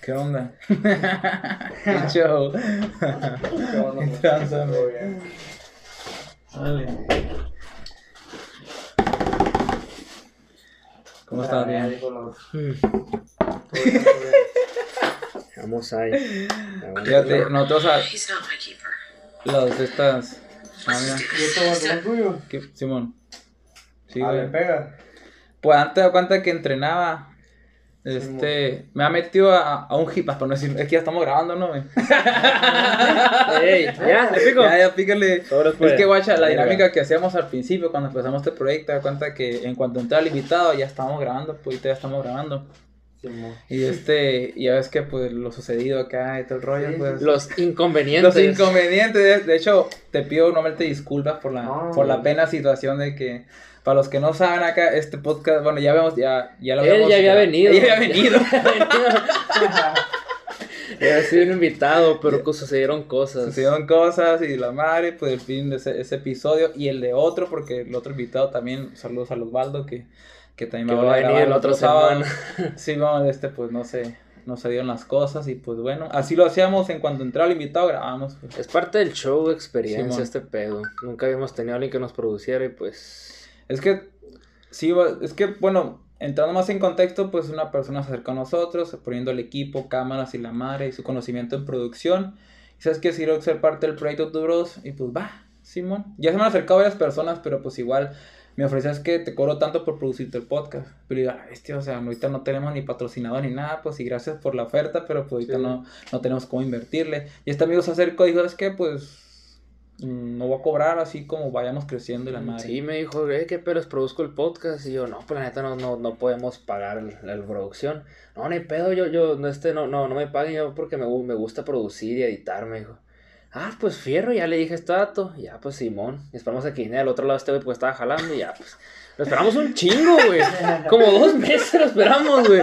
¿Qué onda? ¿Qué show? ¿Qué tranza, güey? Dale. ¿Cómo estás? Bien. Vamos ahí. Fíjate, not my keeper. Las de estas. Ah, mira. ¿Qué? Simón. Sí, A güey. ver, pega. Pues antes de cuenta que entrenaba. Este, me ha metido a, a un hip, para no decir, es que ya estamos grabando, ¿no, güey? Ey, ¿ya? ¿Le pico? Ya, ya, pícale. Sobres, pues. Es que, guacha, la dinámica que hacíamos al principio cuando empezamos este proyecto, da cuenta que en cuanto entraba el invitado ya estábamos grabando, pues ya estamos grabando. Y este, y ya ves que pues lo sucedido acá y todo el rollo, Sí, pues. Los inconvenientes. Los inconvenientes, de, hecho, te pido nuevamente disculpas por la, No, por la pena situación de que, para los que no saben acá, este podcast, bueno, ya vemos, ya, ya lo Él ya había venido. Él ya había venido. Había sido un invitado, pero que sucedieron cosas. Sucedieron cosas y la madre, pues el fin de ese, ese episodio y el de otro, porque el otro invitado también, saludos a Osvaldo, que, que también Que me va a venir el otro sábado. Sí, vamos, este, pues no sé, no se dieron las cosas y pues bueno, así lo hacíamos en cuanto entraba el invitado, grabamos. pues. Es parte del show, experiencia, Simón. este pedo. Nunca habíamos tenido a alguien que nos produciera y pues. Es que, sí, va- es que, bueno, entrando más en contexto, pues una persona se acercó a nosotros, poniendo el equipo, cámaras y la madre y su conocimiento en producción. Y sabes que si ser parte del proyecto Duros y pues va, Simón. Ya se me han acercado varias personas, pero pues igual me ofrecías que te cobro tanto por producirte el podcast. Pero "Ay, bestia, o sea, ahorita no tenemos ni patrocinador ni nada, pues y gracias por la oferta, pero pues ahorita Sí. no, no tenemos cómo invertirle. Y este amigo se acercó y dijo, es que pues mm, no voy a cobrar así como vayamos creciendo y la madre. Sí, me dijo, eh, ¿qué pedos produzco el podcast? Y yo, no, pues la neta no, no, no podemos pagar la producción. No, ni pedo, yo, yo, no, este, no, no, no me paguen yo porque me, me gusta producir y editar, me dijo. Ah, pues fierro, ya le dije este dato. Ya, pues Simón. Y esperamos a que viniera al otro lado este güey porque estaba jalando y ya, pues. Lo esperamos un chingo, güey. Como dos meses lo esperamos, güey.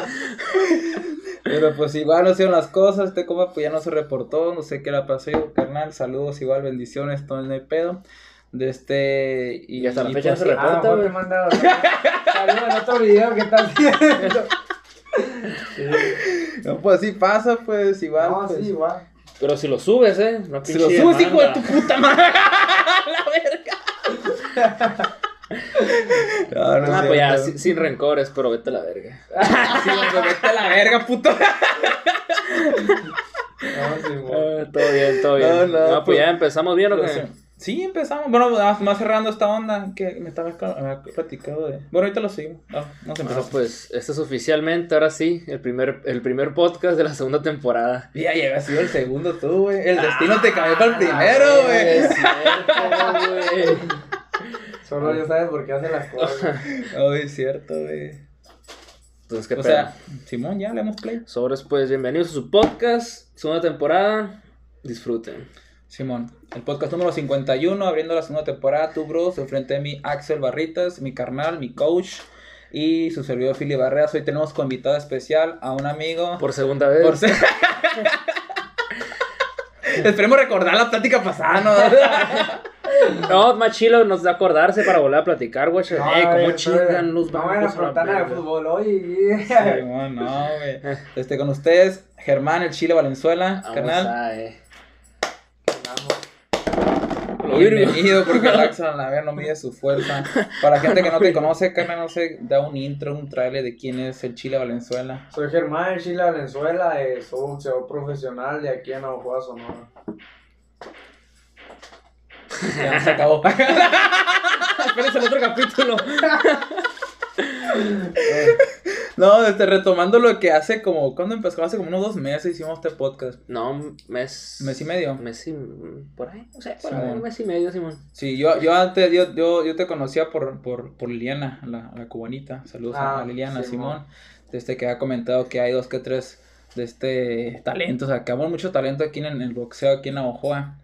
Pero pues igual no hicieron las cosas, este compa pues ya no se reportó, no sé qué le pasó, yo, carnal, saludos, igual, bendiciones, todo en el pedo. De este... Y, Y hasta la y, fecha pues, no se reporta, te güey. saludos en otro video que estás viendo. No, pues así pasa, pues igual. No, pues, sí, igual. Pero si lo subes, eh. No Si lo subes, hijo de tu puta madre. la verga. No, no es Ah, pues ya, sin, sin rencores, pero vete a la verga. Sí, güey, vete a la verga, puto. No, sí, igual. Ah, todo bien, todo bien. No, No, no, pues pues- ya empezamos bien o qué? Sí. Empezamos. Bueno, más, más cerrando esta onda que me estaba platicado de. Bueno, ahorita lo seguimos. No, no se Ah, empezó. pues este es oficialmente, ahora sí, el primer, el primer podcast de la segunda temporada. Ya llega sido el segundo tú, güey. El destino te cambió para el primero, güey. Es cierto, güey. Solo Dios sabe por qué hace las cosas. Ay, es cierto, güey. Entonces, ¿qué O pedo? sea, Simón, ya le hemos play. Sobres, pues bienvenidos a su podcast, segunda temporada. Disfruten. Simón, el podcast número 51, abriendo la segunda temporada, tú, bros, enfrente de mí, Axel Barritas, mi carnal, mi coach y su servidor Fili Barreras. Hoy tenemos como invitado especial a un amigo. Por segunda vez. Por ser- Esperemos recordar la plática pasada, ¿no? No, más chilo nos da acordarse para volver a platicar, güey. No, eh, cómo chingan los No a a la nada de fútbol hoy. Simón, no, güey. Este, con ustedes, Germán, el Chile Valenzuela, Vamos carnal. a, eh. Bienvenido, porque el Axel a la ver no mide su fuerza. Para gente que no te conoce, carnal, no sé, da un intro, un trailer de quién es el Chile Valenzuela. Soy Germán de Chile, Venezuela. eh, soy boxeador profesional de aquí en Navajo, Sonora. Ya se acabó. Espérense el otro capítulo. No, este, retomando lo que hace como, ¿cuándo empezó? Hace como unos dos meses hicimos este podcast. No, un mes. Mes y medio. Mes y. Por ahí, o sea, por ahí, un mes y medio, Simón. Sí, yo, yo antes, yo, yo, yo te conocía por, por, por Liliana, la, la cubanita. Saludos a Ah, Liliana, Simón. Simón. Desde que ha comentado que hay dos que tres de este talentos. Acabamos mucho talento aquí en el boxeo, aquí en Navajoa.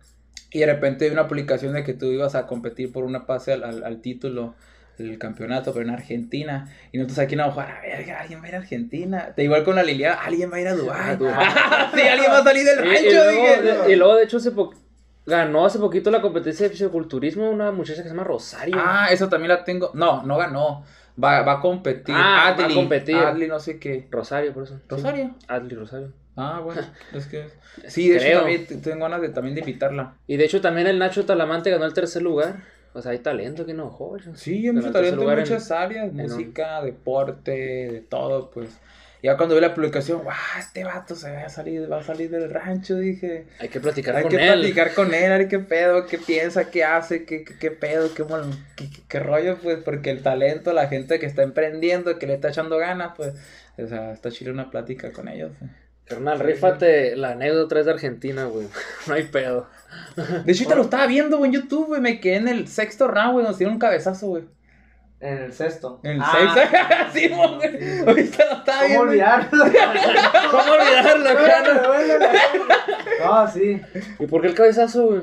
Y de repente vi una publicación de que tú ibas a competir por una pase al, al, al título del campeonato, pero en Argentina. Y nosotros aquí en Navajoa, a verga, alguien va a ir a Argentina. De igual con la Liliana, alguien va a ir a Dubái. Sí, alguien va a salir del Y, y rancho, luego, dije. de, y luego, de hecho, hace ganó hace poquito la competencia de fisiculturismo una muchacha que se llama Rosario. Ah, eso también la tengo. No, no ganó. Va, va a competir. Ah, va a Adli, competir. Adli, no sé qué. Rosario, por eso. sí. ¿Rosario? Adli Rosario. Ah, bueno. Es que. Sí, de hecho Creo. también t- tengo ganas de, también de invitarla. Y de hecho también el Nacho Talamante ganó el tercer lugar. O sea, hay talento que no joven. Sí, hay mucho talento en muchas áreas. Música, deporte, de todo, pues. Ya cuando vi la publicación, ¡guau! Este vato se va a salir, va a salir del rancho, dije. Hay que platicar Hay con que él. platicar con él, a ver qué pedo, qué piensa, qué hace, qué, qué, qué pedo, qué, qué, qué- rollo, pues, porque el talento, la gente que está emprendiendo, que le está echando ganas, pues, o sea, está chile una plática con ellos. eh. Carnal, rífate la anécdota es de Argentina, güey. No hay pedo. De hecho, ahorita lo estaba viendo, güey, en YouTube, güey, me quedé en el sexto round, güey, nos dieron un cabezazo, güey. En el sexto. En el Ah, sexto, sí, güey, ahorita lo estaba ¿Cómo olvidarlo? ¿Cómo olvidarlo. No, sí. ¿Y por qué el cabezazo, güey?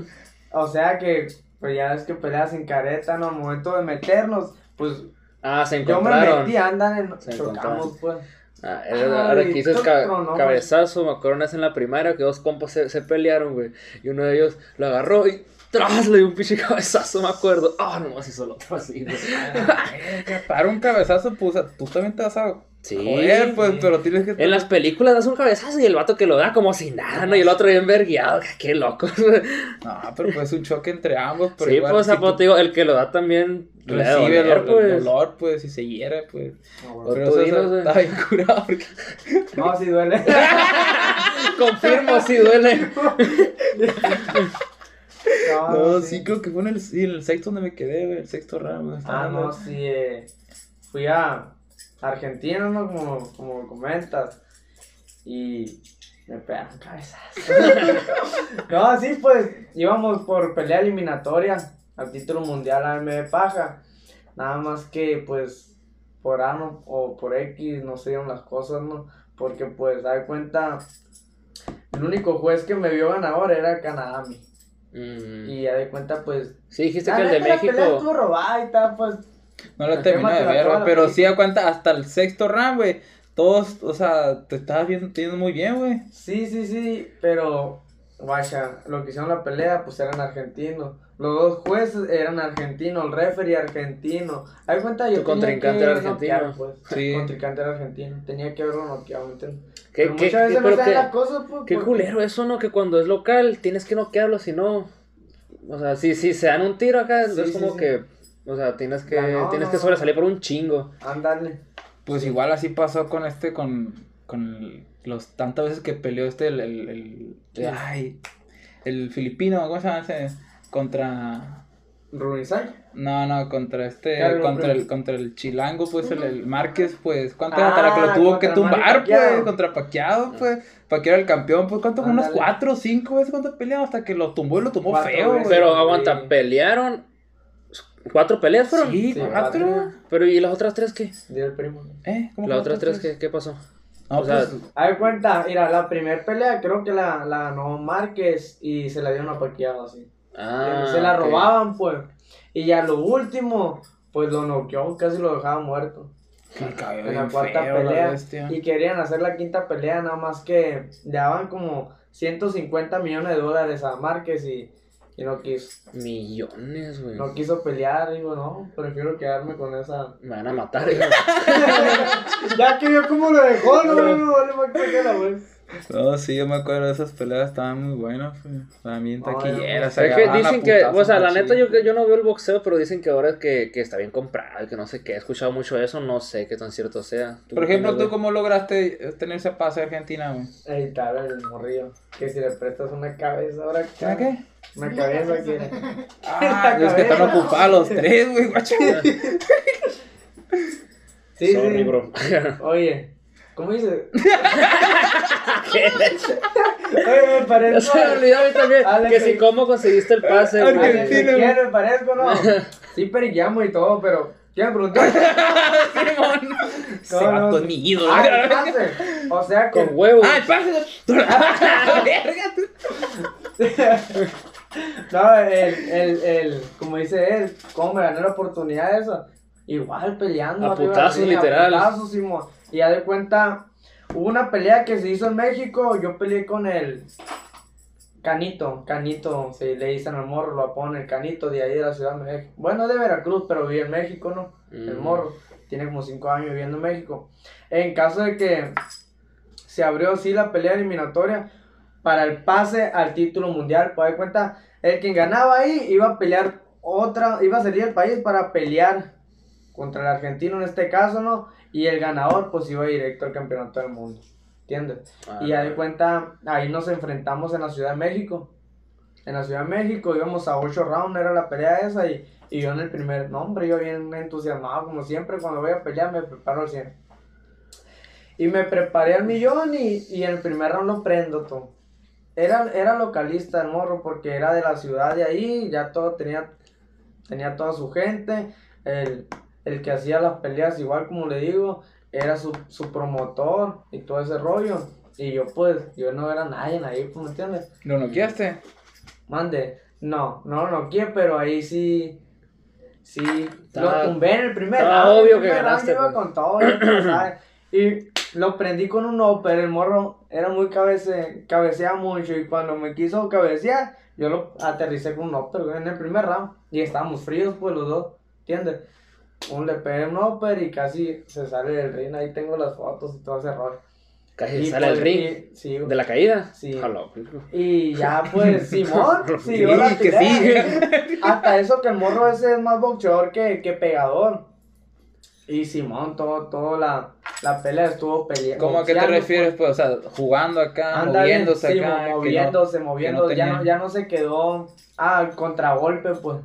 O sea que, pues ya es que peleas sin careta, ¿no? Al momento de meternos, pues Ah, se yo me encontraron. metí, andan, en, Se chocamos, pues. Ah, era- ahora que ca- cabezazo, me acuerdo una vez en la primaria que dos compas se, se pelearon, güey. Y uno de ellos lo agarró y tras le dio un pinche cabezazo, me acuerdo. Ah, nomás hizo el otro así, güey. Para un cabezazo, pues, tú también te vas a Sí. joder, pues, sí. pero tienes que... En las películas das un cabezazo y el vato que lo da como si nada, ¿no? Y el otro bien vergueado. Qué loco. No, pero pues un choque entre ambos, pero sí, igual, pues, si pues, digo, el que lo da también recibe el, doler, el pues. dolor, pues, y se hiere, pues. No, O bueno. Pero tú eso, dinos, eso güey. está bien curado, porque... No, sí duele. Confirmo, sí duele. No, sí, creo que fue en el, sí, en el sexto donde me quedé, güey, el sexto round. estaba Ah, no, sí. eh, fui a Argentina, ¿no? Como, como comentas. Y me pegaron cabezas. no, sí, pues íbamos por pelea eliminatoria al título mundial AMB Paja. Nada más que, pues, por A no- o por X no se dieron las cosas, ¿no? Porque, pues, da cuenta, el único juez que me vio ganador era Kanadami. Mm. Y ya de cuenta, pues. Sí, dijiste que el de neta, la pelea México. estuvo robada y tal, pues. No lo terminé de te la ver, güey, la pero sí película. a cuenta hasta el sexto round, güey. Todos, o sea, te estabas viendo, teniendo muy bien, güey. Sí, sí, sí, pero, guacha, lo que hicieron la pelea, pues eran argentinos. Los dos jueces eran argentinos, el referee argentino. Hay cuenta, yo Tu contrincante tenía era que argentino. noquear, pues. Sí. Contrincante era argentino. Tenía que haberlo noqueado, ¿me entiendes? ¿Qué, Pero qué, muchas veces qué- no pero dan qué- las cosas, pues. Qué porque- culero eso, ¿no? Que cuando es local tienes que noquearlo, si no. O sea, si, si se dan un tiro acá, Sí, es sí, como sí. que. O sea, tienes que, no, tienes no, que sobresalir por un chingo. Ándale. Pues igual así pasó con este, con, con el- los tantas veces que peleó este, el, el, el- Sí. ay, el filipino, ¿cómo se llama ese? Contra, Runizai. no, no, contra este, contra el, contra el chilango, pues, el, el Márquez, pues, ¿cuánto Ah, hasta la que lo tuvo que tumbar, pues, contra Paqueado, pues, Paqueado era el campeón, pues, ¿cuánto? Unos Ándale. cuatro o cinco veces cuánto pelearon hasta que lo tumbó y lo tumbó Cuatro feo, veces. güey. Pero sí. aguanta, pelearon. ¿Cuatro peleas fueron? Sí, Sí, cuatro. cuatro. Pero ¿y las otras tres qué? Dile el primo. ¿Eh? ¿Cómo ¿Las que otras tres qué, qué pasó? No, O sea, pues, A ver, cuenta, mira, la primera pelea creo que la, la ganó Márquez y se la dieron a Paquiao así. Ah, se la robaban, pues. Y ya lo último, pues lo noqueó, casi lo dejaba muerto. En la cuarta feo la pelea. bestia. Y querían hacer la quinta pelea, nada más que le daban como 150 millones de dólares a Márquez y, y no quiso. Millones, güey. No quiso pelear, digo, no, prefiero quedarme con esa. Me van a matar, hijo. ya que vio cómo lo dejó, no, no, no, vale más que la güey. No, sí, yo me acuerdo de esas peleas, estaban muy buenas. También Ay, taquilleras. Es que dicen que, o sea, la neta yo, yo no veo el boxeo, pero dicen que ahora que, que está bien comprado, y que no sé qué, he escuchado mucho eso, no sé qué tan cierto sea. ¿Tú Por ejemplo, ¿tú cómo lograste tener ese pase a Argentina, güey? Ahí está el morrillo. Que si le prestas una cabeza ahora. ¿Sabes qué? Una cabeza que. Ah, es que están ocupados los tres, güey, guacho. Sí, sí. bro. Oye, ¿cómo dice? Oye, me parezco. Se me olvidó a mí también Ale, que si cómo conseguiste el pase. ¿Quién me parezco, no? Sí, periqueamos y todo, pero. ¿Quién me preguntó? Simón. Vato es mi ídolo. Ah, el pase. O sea que. Con huevos. Ah, el pase. Verga, tú. No, el, el, el, como dice él, cómo me gané la oportunidad esa. Igual peleando. A putazos, literal. A putazos, Simón. Y ya de cuenta, hubo una pelea que se hizo en México. Yo peleé con el. Canito, Canito, se le dicen al morro, lo pone el Canito de ahí de la Ciudad de México. Bueno, de Veracruz, pero vive en México, ¿no? El Mm. morro. Tiene como 5 años viviendo en México. En caso de que se abrió sí la pelea eliminatoria para el pase al título mundial, pues de cuenta, el quien ganaba ahí iba a pelear otra, iba a salir del país para pelear contra el argentino en este caso, ¿no? Y el ganador pues iba directo al campeonato del mundo, ¿entiendes? Ah, Y ya de cuenta, ahí nos enfrentamos en la Ciudad de México. En la Ciudad de México íbamos a 8 rounds, era la pelea esa. Y, y yo en el primer, no, hombre, yo bien entusiasmado, como siempre, cuando voy a pelear me preparo al 100. Y me preparé al millón y, y en el primer round lo prendo todo. Era, era localista el morro porque era de la ciudad de ahí, ya todo tenía, tenía toda su gente. El, el que hacía las peleas, igual como le digo, era su, su promotor y todo ese rollo. Y yo pues, yo no era nadie ahí, pues, ¿me entiendes? ¿Lo noqueaste? Mande, no, no lo noqué, pero ahí sí, sí, Estaba- lo tumbé en el primer round, obvio el que ganaste, pues. con todo, sabes. y lo prendí con un upper, el morro era muy cabece, cabeceaba mucho y cuando me quiso cabecear, yo lo aterricé con un upper en el primer round y estábamos fríos pues los dos, ¿entiendes? Un le pegué un upper y casi se sale del ring, ahí tengo las fotos y todo ese rollo. Casi Y, sale el pues, ring. y- sí, ¿De la caída? Sí. Y ya pues Simón siguió la Sí, que sí. Hasta eso que el morro ese es más boxeador que, que pegador. Y Simón, todo, todo la, la pelea estuvo peleando. ¿Cómo a qué te refieres? Pues, o sea, jugando acá, moviéndose acá. que no- moviéndose, moviéndose. ya, no, ya no se quedó. Ah, contragolpe, pues.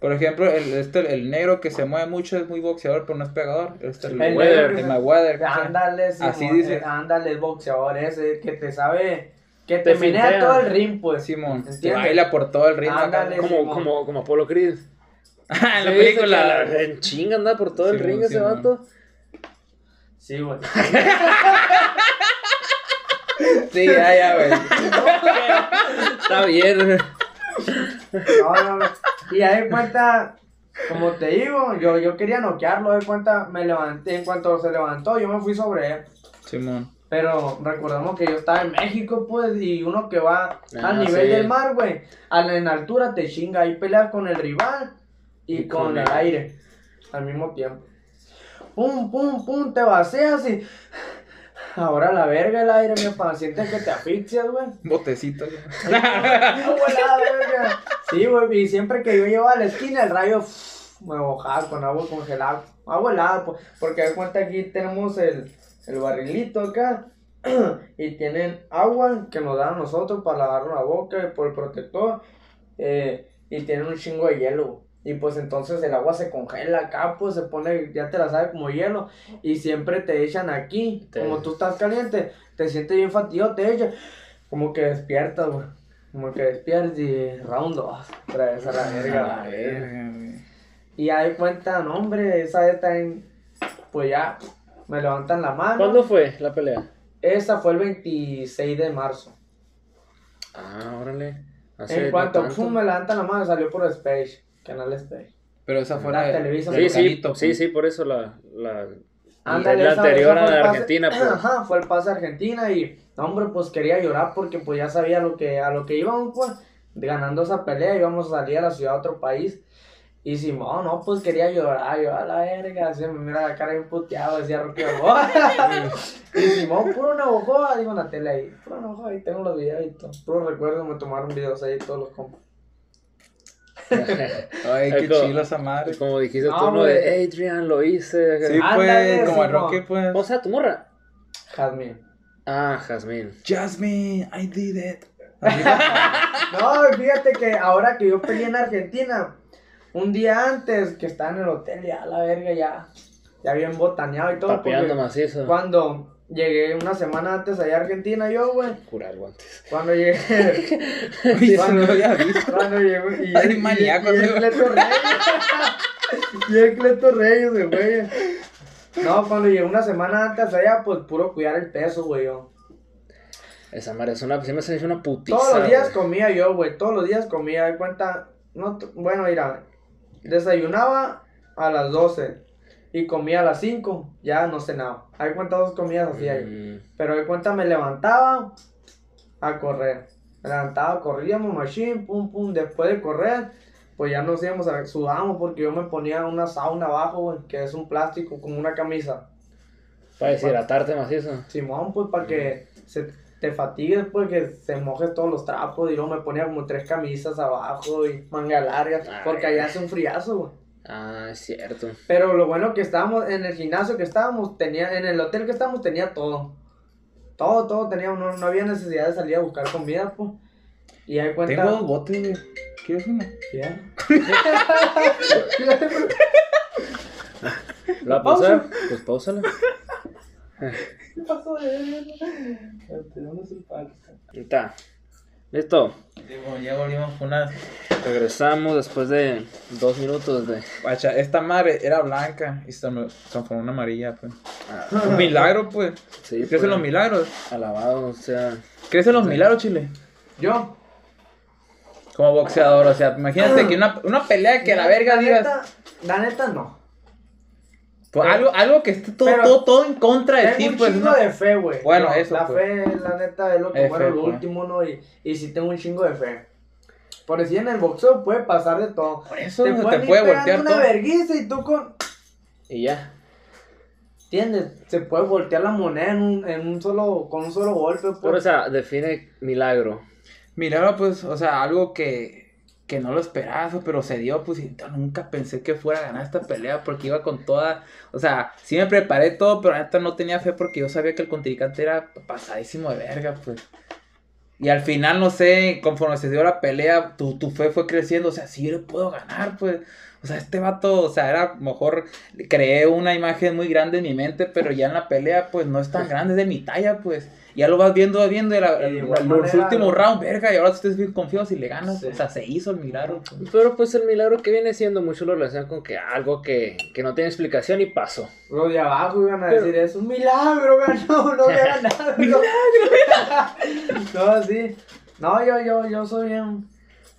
Por ejemplo, el, este, el negro que se mueve mucho es muy boxeador, pero no es pegador. Este, el, El Mayweather, negro el Mayweather. Ándale, Así Simón, dice. eh, Ándale, el boxeador ese que te sabe. Que te, Te menea todo el ring, pues. Simón, te baila por todo el acá. Ándale. Como, Simón. como, como Apolo Creed. en la Sí, película. que En chinga anda por todo el Sí, ring sí, ese man. vato. Sí, güey. Sí, ya, ya, güey. Está bien. No, no, no. Y ahí de cuenta, como te digo, yo, yo quería noquearlo, de cuenta, me levanté, en cuanto se levantó, yo me fui sobre él. Simón. Pero recordemos que yo estaba en México, pues, y uno que va Ah, al nivel sí. del mar, güey, a la- en altura te chinga, ahí peleas con el rival y, Y con, con el el- aire al mismo tiempo. Pum, pum, pum, te vacías y... Ahora la verga el aire, mi papá, sientes que te asfixias, güey. Botecito. Verga. Sí, güey, y siempre que yo llevaba a la esquina, el rayo me mojaba con agua congelada. Agua helada, pues, porque de cuenta aquí tenemos el, el barrilito acá. Y tienen agua que nos dan a nosotros para lavarnos la boca por el protector. eh, y tienen un chingo de hielo. Y pues entonces el agua se congela acá, pues se pone, ya te la sabes, como hielo. Y siempre te echan aquí. Te- Como tú estás caliente, te sientes bien fatigado, te echan. Como que despiertas, güey. Como que despiertas y round 2. Otra vez a la verga. A la verga. Y ya de cuenta, no, hombre, esa vez también, pues ya, me levantan la mano. ¿Cuándo fue la pelea? Esa fue el 26 de marzo. Ah, órale. Hace en no cuanto tanto. pum, me levantan la mano, salió por Space, canal Space. Pero esa fue La Televisa del Sí, sí, Canito, sí, sí, por eso la, la, anterior a la Argentina, pues. Ajá, fue el pase a Argentina y, no, hombre, pues quería llorar porque pues ya sabía lo que, a lo que íbamos, pues, ganando esa pelea, íbamos a salir a la ciudad a otro país. Y Simón, no, pues quería llorar, yo a la verga, así me mira la cara bien puteado, decía Rocky Balboa. y Simón, puro Navajoa, digo en la tele ahí, puro Navajoa, ahí tengo los videos y todo, puro recuerdo, me tomaron videos ahí todos los compas. Ay, qué chilo esa madre. Como dijiste No, tú, ¿no? De Adrian, lo hice. Sí, pues, como el. Rocky, pues. O sea, tu morra. Jazmín. Ah, Jazmín. Jasmine, I did it. No, fíjate que ahora que yo peleé en Argentina, un día antes que estaba en el hotel, ya la verga, ya, ya bien botaneado y todo. Papeando macizo. Cuando llegué una semana antes allá a Argentina, yo, güey, Curar guantes. cuando llegué, eso no había visto. cuando llegué, y, Ay, y- maníaco, y, y el. Cleto Reyes, y el Cleto Reyes, güey. No, cuando llegué una semana antes allá, pues puro cuidar el peso, güey, yo. Esa madre es una, siempre se me hizo una putiza. Todos los días comía yo, güey. Todos los días comía. De cuenta. No, bueno, mira. Desayunaba a las 12 y comía a las 5. Ya no cenaba. Hay cuenta dos comidas hacía yo. Mm, Pero de cuenta me levantaba a correr. Me levantaba, corríamos, machine, pum, pum. Después de correr, pues ya nos íbamos a sudamos porque yo me ponía una sauna abajo, güey, que es un plástico como una camisa. Para deshidratarte macizo. Simón, pues para que se te fatigues, pues que se mojes todos los trapos. Y luego me ponía como tres camisas abajo y manga larga, porque allá hace un friazo, güey. Ah, es cierto. Pero lo bueno que estábamos en el gimnasio que estábamos, tenía, en el hotel que estábamos, tenía todo. Todo, todo teníamos, no, no había necesidad de salir a buscar comida, pues. Y ahí cuenta. Tengo dos botes, güey. ¿Quieres uno? Bien. ¿Lo va a Pausa. Pues pausala. ¿Qué pasó de Tenemos el palco. Está. Listo. Ya volvimos una. Regresamos después de dos minutos de. Guacha, esta madre era blanca y se transformó en amarilla, pues. Un milagro, pues. Sí, ¿Crees pues, en los milagros? Alabado, o sea. ¿Crees en los milagros, Chile? Yo. Como boxeador, o sea, imagínate que una, una pelea que a la verga la digas. Neta, la neta no. Pues, algo, algo que esté todo, todo, todo en contra de Tengo ti, un pues. chingo ¿no? de fe, güey. Bueno, No, eso, La pues. fe, la neta, es lo que fe, lo último, ¿no? Y, y sí tengo un chingo de fe. Por decir, en el boxeo puede pasar de todo. Por eso te puede voltear una vergüenza y tú con... Y ya. ¿Entiendes? Se puede voltear la moneda en un, en un solo, con un solo golpe, pues. Pero, o sea, define milagro. Milagro, pues, o sea, algo que, que no lo esperaba, pero se dio, pues, y yo nunca pensé que fuera a ganar esta pelea porque iba con toda, o sea, sí me preparé todo, pero neta no tenía fe porque yo sabía que el contrincante era pasadísimo de verga, pues. Y al final, no sé, conforme se dio la pelea, tu, tu fe fue creciendo, o sea, sí le puedo ganar, pues. O sea, este vato, o sea, era mejor creé una imagen muy grande en mi mente, pero ya en la pelea, pues no es tan grande, es de mi talla, pues. Ya lo vas viendo, vas viendo, y la- el- igual los últimos rounds, verga, y ahora estás bien confiado si le ganas. Sí. O sea, se hizo el milagro. pues. Pero pues el milagro que viene siendo mucho lo relacionan con que algo que, que no tiene explicación y pasó. Los de abajo iban a Pero- decir, es un milagro, ganó, no había ganado. no, sí. No, yo, yo, yo soy bien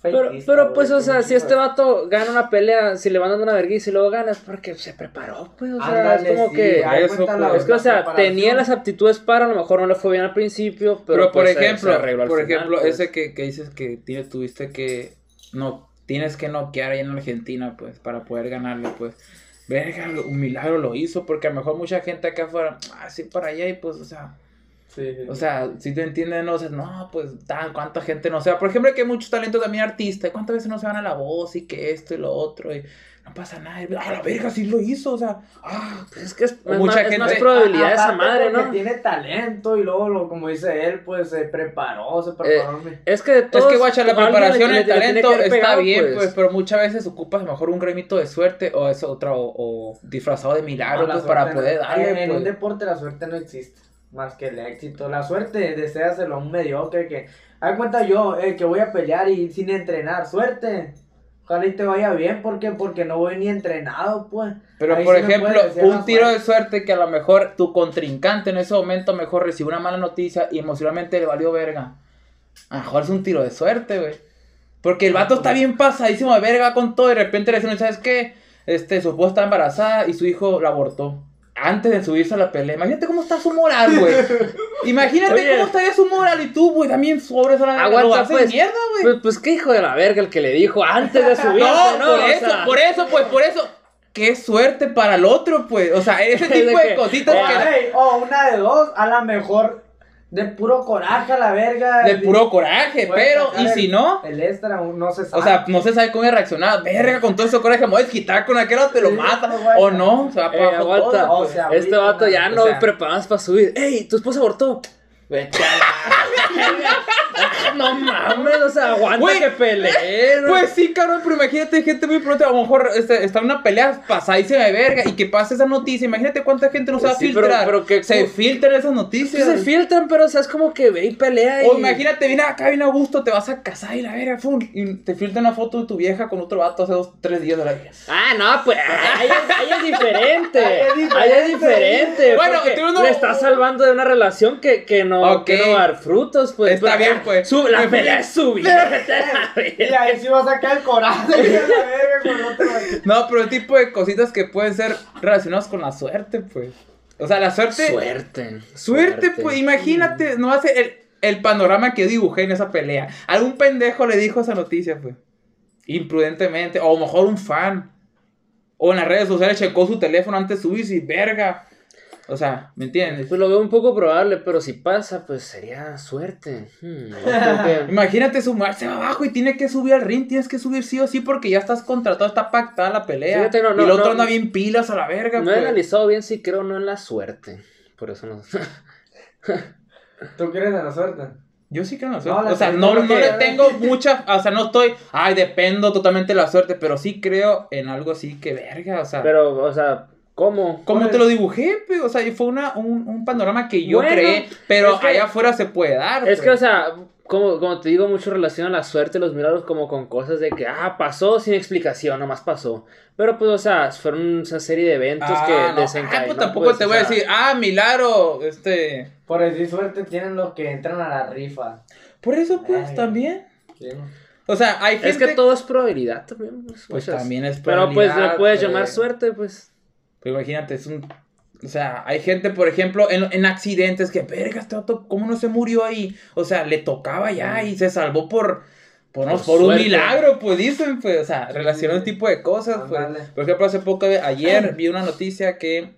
Pero, pero pues, o sea, si este vato gana una pelea, si le van dando una vergüenza y luego ganas, porque se preparó, pues, o sea, Ándale, es como sí, que... haz Eso, cuenta pues. Es que, o sea, preparación. tenía las aptitudes para, a lo mejor no le fue bien al principio, pero, Pero, por pues, se- ejemplo, se arregló al por final, ejemplo, pues. ese que, que dices que tienes, tuviste que no tienes que noquear ahí en Argentina, pues, para poder ganarle, pues. Verga, un milagro lo hizo, porque a lo mejor mucha gente acá afuera, así para allá, y pues, o sea, Sí, sí, o sea, si te entienden, no, o sea, no, pues, tan, cuánta gente no sea. Por ejemplo, que hay muchos talentos también artistas, ¿cuántas veces no se van a la voz y que esto y lo otro? Y no pasa nada, y, ah, la verga, sí lo hizo, o sea, ah, Pues es que es, O es mucha más, es más gente- probabilidad de esa madre, ¿no? tiene talento y luego, lo, como dice él, pues se preparó, se preparó. mi- Es que de Es todos, que, guacha, la preparación, el talento está pegado, bien, pues. pero muchas veces ocupas a lo mejor un gremito de suerte o eso otra, o, o disfrazado de milagro, No, pues, para suerte no- poder darle, En, en un pues. deporte la suerte no existe, más que el éxito. La suerte, deséaselo a un mediocre que... Haz cuenta yo, eh, que voy a pelear y sin entrenar, suerte. Ojalá y te vaya bien, ¿por qué? Porque no voy ni entrenado, pues. Pero, Ahí por sí ejemplo, un tiro de suerte que a lo mejor tu contrincante en ese momento mejor recibe una mala noticia y emocionalmente le valió verga. A lo mejor es un tiro de suerte, güey. Porque el vato está bien pasadísimo de verga con todo y de repente le dicen, ¿sabes qué? Este, su esposa está embarazada y su hijo la abortó. Antes de subirse a la pelea. Imagínate cómo está su moral, güey. Imagínate Oye. cómo estaría su moral y tú, güey, también sobres a la Aguanta, lo haces pues. mierda, güey. Pues, pues qué hijo de la verga el que le dijo antes de subirse, No, ¿no? por O eso, sea, por eso, pues, por eso. Qué suerte para el otro, pues. O sea, ese Es tipo de de que- cositas Eh, que. Ey, o una de dos, a la mejor de puro coraje a la verga. De puro coraje, pero, y el- si no, El extra aún no se sabe. o sea, no se sabe cómo iba a reaccionar. Verga, con todo ese coraje, me voy a desquitar con aquel otro, te lo Sí, mata. no. O no, se va Eh, para abajo aguanta. todo, O sea, Este vato ya o no sea- preparadas para subir. ¡Ey! Tu esposa abortó. Vete a la- No mames, o sea, aguanta Güey, que peleen. Pues sí, cabrón, pero imagínate gente muy pronto, a lo mejor este, está en una pelea pasadísima de verga y que pase esa noticia. Imagínate cuánta gente no se va a Sí, pero- filtrar. pero que- se filtran esas noticias. se filtran, pero o sea, es como que ve y pelea. Y... O imagínate, viene acá, viene a gusto, te vas a casar y la verga, fum, y te filtra una foto de tu vieja con otro vato hace dos, tres días de la vida. Ah, no, pues ahí es, ahí es diferente. Ahí es diferente. Ahí es diferente. Bueno, tú no- le estás salvando de una relación que, que, no, no va a dar frutos, pues. Está Pero bien, acá, pues. la Me- pelea es su vida. vete a la Y ahí sí va a sacar el coraje. No, pero el tipo de cositas que pueden ser relacionadas con la suerte, pues. O sea, la suerte. Suerte. Suerte, pues, imagínate, no hace el. el panorama que yo dibujé en esa pelea. Algún pendejo le dijo esa noticia, pues. Imprudentemente. O a lo mejor un fan. O en las redes sociales checó su teléfono antes de subirse y verga. O sea, ¿me entiendes? Pues lo veo un poco probable, pero si pasa, pues sería suerte. Hmm, Imagínate sumarse abajo y tiene que subir al ring, tienes que subir sí o sí porque ya estás contratado, está pactada la pelea. Fíjate, no, no, y el otro no. anda bien pilas a la verga, no he pues. analizado bien si creo o no en la suerte. Por eso no. ¿Tú crees en la suerte? Yo sí creo en la No, suerte. la o sea, no, no no le tengo mucha. O sea, no estoy. Ay, dependo totalmente de la suerte. Pero sí creo en algo así que verga. O sea. Pero, o sea, ¿cómo? como ¿cuál te lo dibujé, pues, o sea, y fue una, un, un panorama que yo Bueno, creé, pero es que- allá afuera se puede dar. Es pues. que, o sea, como, como te digo, mucho relaciona la suerte, los milagros, como con cosas de que, ah, pasó sin explicación, nomás pasó. Pero, pues, o sea, fueron una serie de eventos Ah, que no. desencadenaron. Ah, pues tampoco pues, te o voy a decir, ah, milagro, este. Por decir suerte tienen los que entran a la rifa. Por eso, pues, Ay. también. O sea, hay gente. Es que todo es probabilidad también. Pues, Pues también es Pero, pues, le probabilidad, puedes llamar suerte, pues. Pero imagínate, es un. O sea, hay gente, por ejemplo, en, en accidentes que, verga, este vato, ¿cómo no se murió ahí? O sea, le tocaba ya y se salvó por. Por, Por por un milagro, pues dicen, pues, o sea, sí. ese tipo de cosas, pues. Por ejemplo, hace poco, ayer vi una noticia que.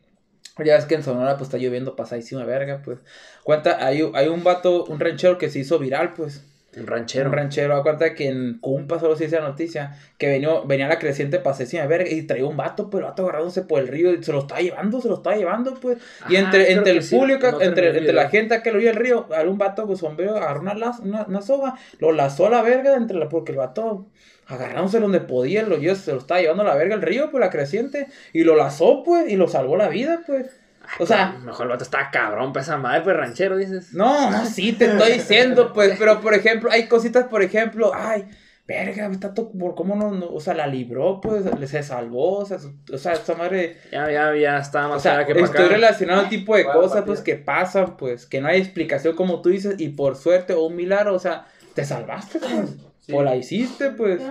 Ya ves que en Sonora, pues, está lloviendo pasadísima verga, pues. Cuenta, hay, un- hay un vato, un ranchero que se hizo viral, pues. Un ranchero. Un ranchero, da cuenta que en Cumpa solo se dice la noticia, que venía, venía la creciente pasecina de verga y traía un vato, pues el vato agarrándose por el río y se lo estaba llevando, se lo estaba llevando, pues. Y entre, entre el sí, público, no entre, el entre la gente que lo vio el río, algún vato con sombrero agarró una, una, una soga, lo lazó a la verga entre la, porque el vato agarrándose donde podía, lo, yo, se lo estaba llevando a la verga el río, pues la creciente, y lo lazó, pues, y lo salvó la vida, pues. O sea, Mejor el vato está cabrón, pesa madre, pues ranchero, dices. no, no, sí, te estoy diciendo, pues, pero por ejemplo, hay cositas, por ejemplo, ay, verga, está por cómo no, no, o sea, la libró, pues, le- se salvó, o sea, o sea, esa madre, Ya, ya, ya está o más sea, allá que para estoy acá. relacionando el tipo de Bueno, cosas, partido. pues, que pasan, pues, que no hay explicación como tú dices, y por suerte o un milagro, o sea, te salvaste, pues, Sí. o la hiciste, pues,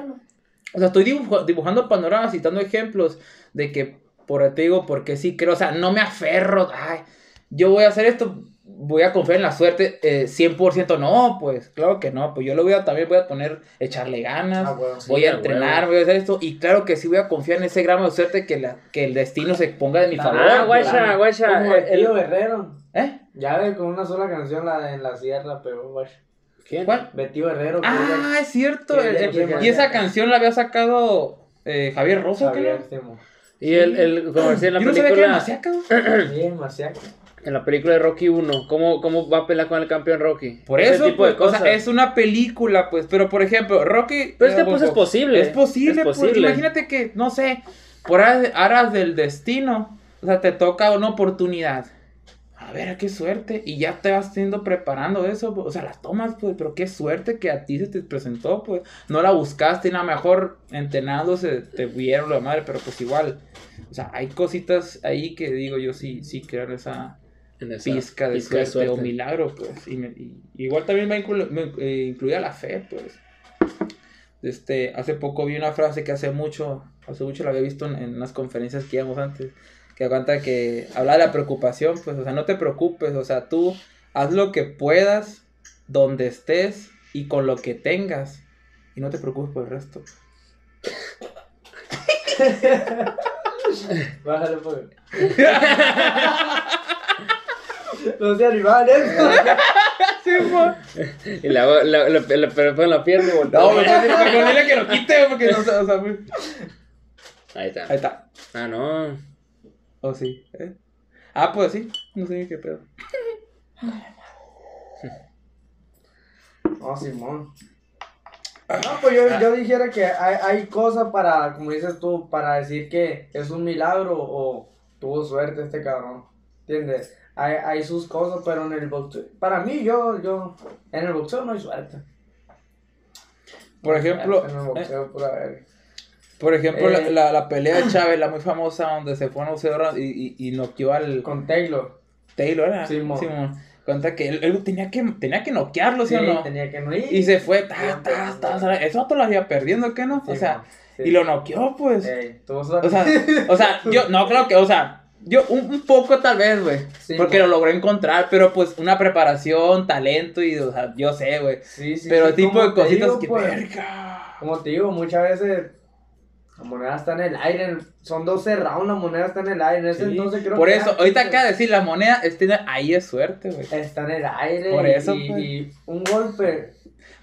o sea, estoy dibujando panoramas, citando ejemplos de que, por te digo, porque sí creo, o sea, no me aferro, ay, yo voy a hacer esto, voy a confiar en la suerte, eh, 100%, no, pues, claro que no, pues yo lo voy a, también voy a poner, echarle ganas, Ah, bueno. voy Sí, a a entrenar, huevo. voy a hacer esto, y claro que sí voy a confiar en ese gramo de suerte que, la, que el destino se ponga de mi Ah, favor. Ah, guacha, guacha. Como el tío Herrero. ¿Eh? Ya ves, con una sola canción la de En la Sierra pegó, guacha. ¿Quién? ¿Cuál? Betío Herrero. Ah, es cierto, el- el- y esa canción la había sacado eh, Javier Rosso, creo. Y el, el, como decía en la Yo no sabía que era película, en la película de Rocky 1, ¿cómo, cómo va a pelear con el campeón Rocky? Por Ese eso, tipo de pues, o cosas. sea, es una película, pues, pero por ejemplo, Rocky... Pero es que eh, pues es posible. Es posible, Es pues, posible. imagínate que, no sé, por aras aras del destino, o sea, te toca una oportunidad. A ver, qué suerte, y ya te vas siendo preparando eso, pues, o sea, las tomas, pues, pero qué suerte que a ti se te presentó, pues, no la buscaste, y nada mejor entrenando se te vieron lo de madre, pero pues igual, o sea, hay cositas ahí que digo yo sí, sí creo en esa En esa pizca de pizca suerte, o milagro, pues. Y, me- y- igual también me, inclu- me, eh, incluía la fe, pues. Este, hace poco vi una frase que hace mucho, hace mucho la había visto en, en unas conferencias que íbamos antes, que aguanta que habla de la preocupación, pues, o sea, no te preocupes, o sea, tú haz lo que puedas, donde estés y con lo que tengas, y no te preocupes por el resto. Bájale, pues. no sean rivales. Y le hago, le, le, le, le pongo la pierna y. No, mejor dile que lo quite, porque no, o sea, Ahí está. ahí está. Ah, no. ¿O sí? ¿eh? Ah, pues sí, no sé ni qué pedo. No, Simón. No, pues yo, yo dijera que hay, hay cosas para, como dices tú, para decir que es un milagro o tuvo suerte este cabrón. ¿Entiendes? Hay, hay sus cosas, pero en el boxeo, para mí, yo, yo, en el boxeo no hay suerte. Por ejemplo, En el eh, boxeo, pura verga. Por ejemplo la, Eh. la, la pelea de Chávez, la muy famosa, donde se fue a 11 horas y, y, y noqueó al Con Taylor. Taylor, ¿era? Simón. Cuenta que él, él tenía que tenía que noquearlo, ¿sí, Sí, o no? tenía que no ir. Y se fue, ta, ta, ta, ta, eso otro lo había perdiendo, ¿qué no? O sea, Sí. y lo noqueó, pues. Ey. O sea, o sea, yo, no, claro que, o sea, Yo, un, un poco tal vez, güey. Sí, porque lo logré encontrar, pero pues una preparación, talento y, o sea, yo sé, güey. Sí, sí, pero tipo de te cositas digo, que, pues, verga. Como te digo, muchas veces la moneda está en el aire. Son 12 rounds, la moneda está en el aire. En ese Sí, entonces creo Por que eso, ahorita 15. acá decir la moneda, este, ahí es suerte, güey. Está en el aire. Por eso, y, pues. y un golpe.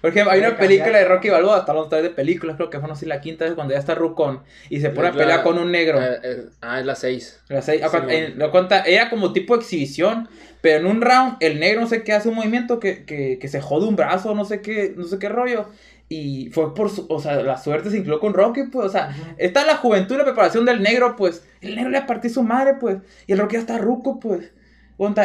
Por ejemplo, hay una película de Rocky Balboa, hasta los tres de películas, creo que fue, no sé, la quinta vez cuando ya está Rucón y se pone a pelear con un negro. Eh, eh, ah, es la 6. La seis- Sí, en- lo cuenta, era como tipo exhibición, pero en un round el negro no sé qué hace un movimiento que, que, que se jode un brazo, no sé qué, no sé qué rollo. Y fue por su, o sea, la suerte se incluyó con Rocky, pues, o sea, está la juventud y la preparación del negro, pues, el negro le partió su madre, pues, y el Rocky ya está ruco, pues.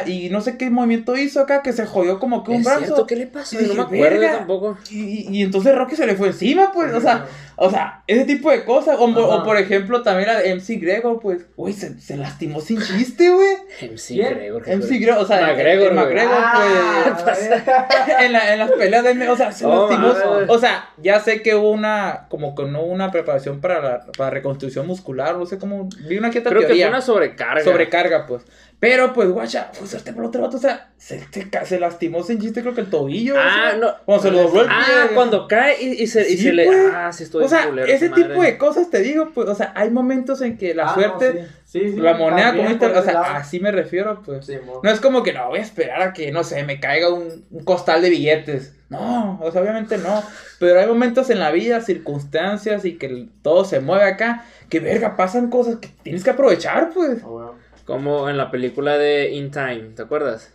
Y no sé qué movimiento hizo acá, que se jodió como que un ¿Es brazo. cierto? ¿Qué le pasó? Y no me acuerdo. Y, y entonces Rocky se le fue encima, pues, o sea, o sea, ese tipo de cosas. O, por ejemplo, también la de MC Gregor, pues, uy, se, se lastimó sin chiste, güey. MC ¿Quién? Gregor. MC Gregor, o sea, McGregor, el güey. McGregor, Ah, pues, en, la- en las peleas de, o sea, se Oh, lastimó. O sea, ya sé que hubo una, como que no hubo una preparación para la para reconstrucción muscular, no sé cómo, vi una quieta Creo que fue una sobrecarga. Sobrecarga, pues. Pero, pues, guacha, fue suerte por el otro vato, o sea, se, se, se lastimó sin chiste, creo que el tobillo. Ah, o sea, no. Cuando se lo dobló el pie. Ah, cuando cae y, y se, y se le. pues. Ah, sí, estoy O sea, culero, ese tipo madre. de cosas te digo, pues, o sea, hay momentos en que la Ah, no, suerte, sí, sí, sí, la moneda, también como por o sea, lado. así me refiero, pues. No es como que no, voy a esperar a que, no sé, me caiga un, un costal de billetes. No, o sea, obviamente no. Pero hay momentos en la vida, circunstancias y que el- todo se mueve acá, que verga, pasan cosas que tienes que aprovechar, pues. Bueno. Como en la película de In Time, ¿te acuerdas?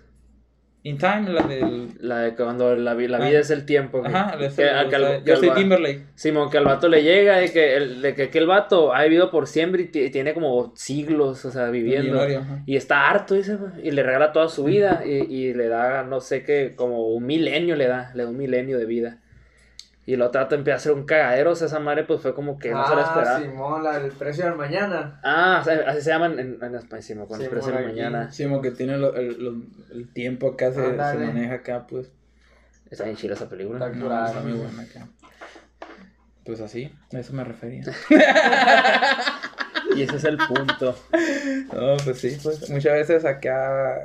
In time, la del. La de cuando la, vi- la Ah. vida es el tiempo. güey. Ajá, la Que- a que al- que yo al soy va- Timberlake. Simón, que al vato le llega de que el, de que, que el vato ha vivido por siempre y ti- tiene como siglos, o sea, viviendo. Y está harto, dice, y le regala toda su vida y, y le da, no sé qué, como un milenio le da, le da un milenio de vida. Y el otro vato empieza a hacer un cagadero, o sea, esa madre pues fue como que no se la ah, esperaba. Simón, la del precio del mañana. Ah, o sea, así se llaman en, en España, sí, me acuerdo, Sí, Precio por de aquí. mañana. Como que tiene lo- el, lo- el tiempo acá, se, se maneja acá, pues. Está bien chida esa película. Está No, curada. está muy buena acá. Pues así, a eso me refería. Y ese es el punto. No, pues sí, pues muchas veces acá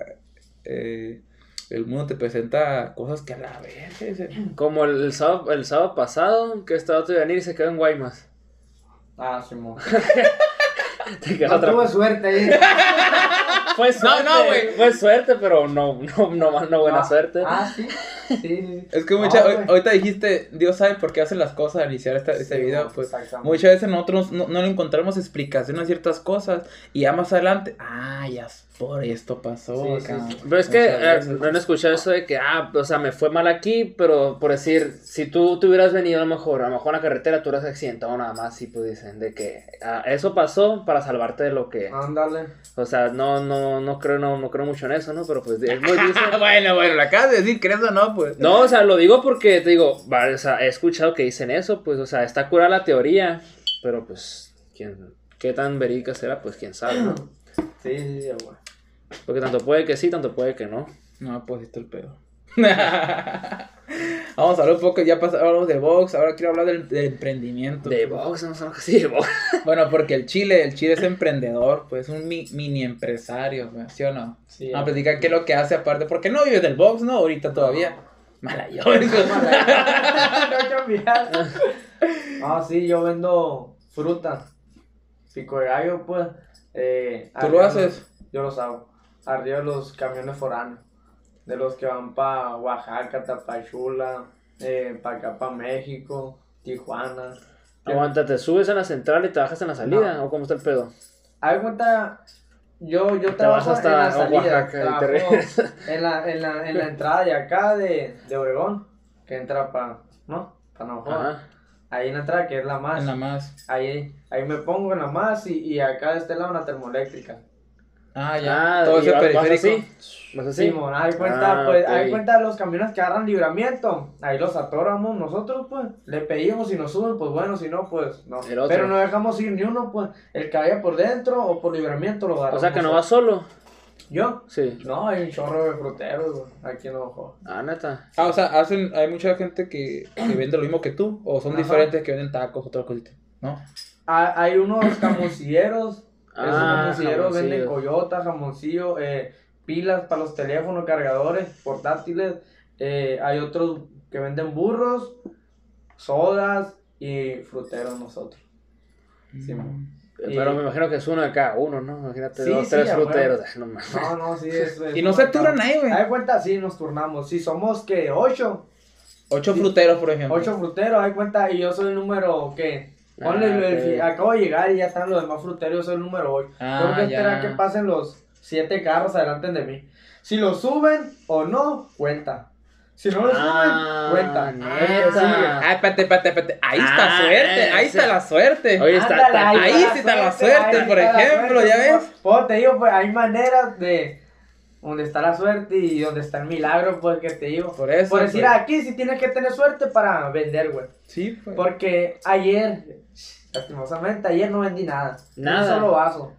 eh, el mundo te presenta cosas que a la vez. Como el, el sábado, el sábado pasado, que estaba otro de venir y se quedó en Guaymas. Ah, Simón. Te quedó No otra- tuve suerte ahí. Fue suerte, no, güey. Fue suerte, pero no, no, no, no buena Ah, suerte. Ah, sí. Sí, sí, sí. Es que mucha, No, hoy- güey. ahorita dijiste, Dios sabe por qué hacen las cosas al iniciar esta- este video, pues muchas veces nosotros no, no le encontramos explicación a ciertas cosas y ya más adelante, ah, ya por esto pasó. Sí, acá". sí, sí. Pero es que Muchas eh, no han escuchado eso de que, ah, o sea, me fue mal aquí, pero por decir, si tú te hubieras venido a lo mejor, a lo mejor en la carretera tú hubieras accidentado nada más, y pues dicen, de que ah, eso pasó para salvarte de lo que, Ándale. o sea, no, no, no creo, no, no creo mucho en eso, ¿no? Pero pues es muy dicen, bueno, bueno, lo acabas de decir, ¿crees o no? Pues. No, o sea, lo digo porque te digo, o sea, he escuchado que dicen eso, pues, o sea, está curada la teoría, pero pues, ¿quién, ¿qué tan verídica será? Pues quién sabe, ¿no? Sí, sí, sí, güey. Porque tanto puede que sí, tanto puede que no. No, pues esto el pedo. Vamos a hablar un poco, ya pasamos de box, ahora quiero hablar del, del emprendimiento. De box, no son así de box. Bueno, porque el Chile, el Chile es emprendedor, pues un mi- mini empresario, güey, ¿sí o no? Sí, Vamos a platicar qué es lo que hace aparte, porque no vive del box, ¿no? Ahorita todavía. Mala yo. no. Ah, sí, yo vendo fruta. Pico de gallo, pues. Eh, ¿Tú lo haces? Yo los hago. Arriba de los camiones foráneos. De los que van para Oaxaca, Tapachula, eh, para acá, para México, Tijuana. Aguanta, ¿te subes en la central y te bajas en la salida? No. ¿O cómo está el pedo? Haz cuenta, yo, yo Te trabajo hasta en la salida, Oaxaca te en la, en, la, en la entrada de acá de, de Obregón, que entra para, ¿no? Para Navajo. Ahí en la entrada, que es la más. Nada más. Ahí, ahí me pongo en la más y, y acá de este lado una termoeléctrica. Ah, ya. Ah, Todo ese periférico. así. ¿Vas así? Sí, haz cuenta, Ah, pues, ok. haz de cuenta los camiones que agarran libramiento, ahí los atoramos nosotros, pues, le pedimos si nos suben, pues bueno, si no, pues, no. El otro. Pero no dejamos ir ni uno, pues, el que vaya por dentro o por libramiento lo agarramos. O sea que no vas solo. ¿Yo? Sí. No, hay un chorro de fruteros, güey, aquí en Ojo. Ah, neta. Ah, o sea, hacen, hay mucha gente que, que vende lo mismo que tú, o son Ajá. diferentes que venden tacos, otras cositas, ¿no? Ah, Hay unos camosilleros, Esos Ah, jamoncilleros venden jamoncillo. coyota, jamoncillo, eh, pilas para los teléfonos, cargadores, portátiles. eh, hay otros que venden burros, sodas y fruteros nosotros. Sí, man. Y- Pero me imagino que es uno de cada uno, ¿no? Imagínate Sí, dos, sí, tres fruteros. No. No, no, sí, es. es Y no se turan ahí, güey. Hay cuenta, sí, nos turnamos. Si somos que ocho, Ocho fruteros, por ejemplo. ocho fruteros, hay cuenta, y yo soy el número que. Ponle, Ah, el- el- acabo de llegar y ya están los demás fruteros, soy el número 8. Ah, Tengo que esperar que pasen los siete carros adelante de mí. Si lo suben o no, cuenta. Si no lo Ah, suben, cuenta. neta. Ah, espérate, espérate, espérate. Ahí está Ah, suerte, ahí ese. está la suerte. Oye, está- Ándale, está- ahí está la ahí suerte, por la ejemplo, suerte, ¿ya ves? Pues te digo, pues hay maneras de donde está la suerte y donde está el milagro, pues que te digo. Por eso. Por decir, pues. aquí sí tienes que tener suerte para vender, güey. Sí, pues. Porque ayer, lastimosamente, ayer no vendí nada. Nada. Ni un solo vaso.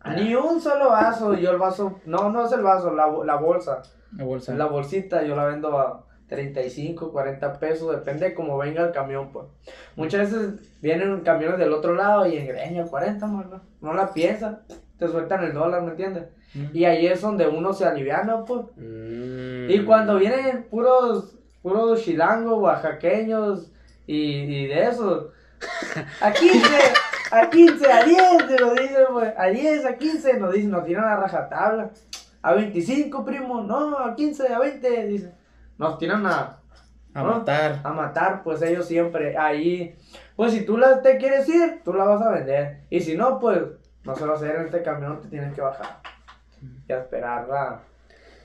Ah. Ni un solo vaso. Yo el vaso, no, no es el vaso, la, la bolsa. La bolsa. La bolsita yo la vendo a 35, 40 pesos, depende de cómo venga el camión, pues. Muchas veces vienen camiones del otro lado y en Greña 40, no, no la piensan, te sueltan el dólar, ¿me entiendes? Mm. Y ahí es donde uno se aliviana, pues. Mm. Y cuando vienen puros, puros chilangos, oaxaqueños y, y de esos, a 15, a 15, a 10, te lo dicen, pues, a 10, a 15, nos dicen, nos tiran a rajatabla. A 25, primo, no, a 15, a 20, dicen. Nos tiran a, A ¿no? matar. a matar, pues ellos siempre, ahí, pues si tú la, te quieres ir, tú la vas a vender. Y si no, pues, no se va a hacer en este camión, te tienes que bajar. Y a esperar la,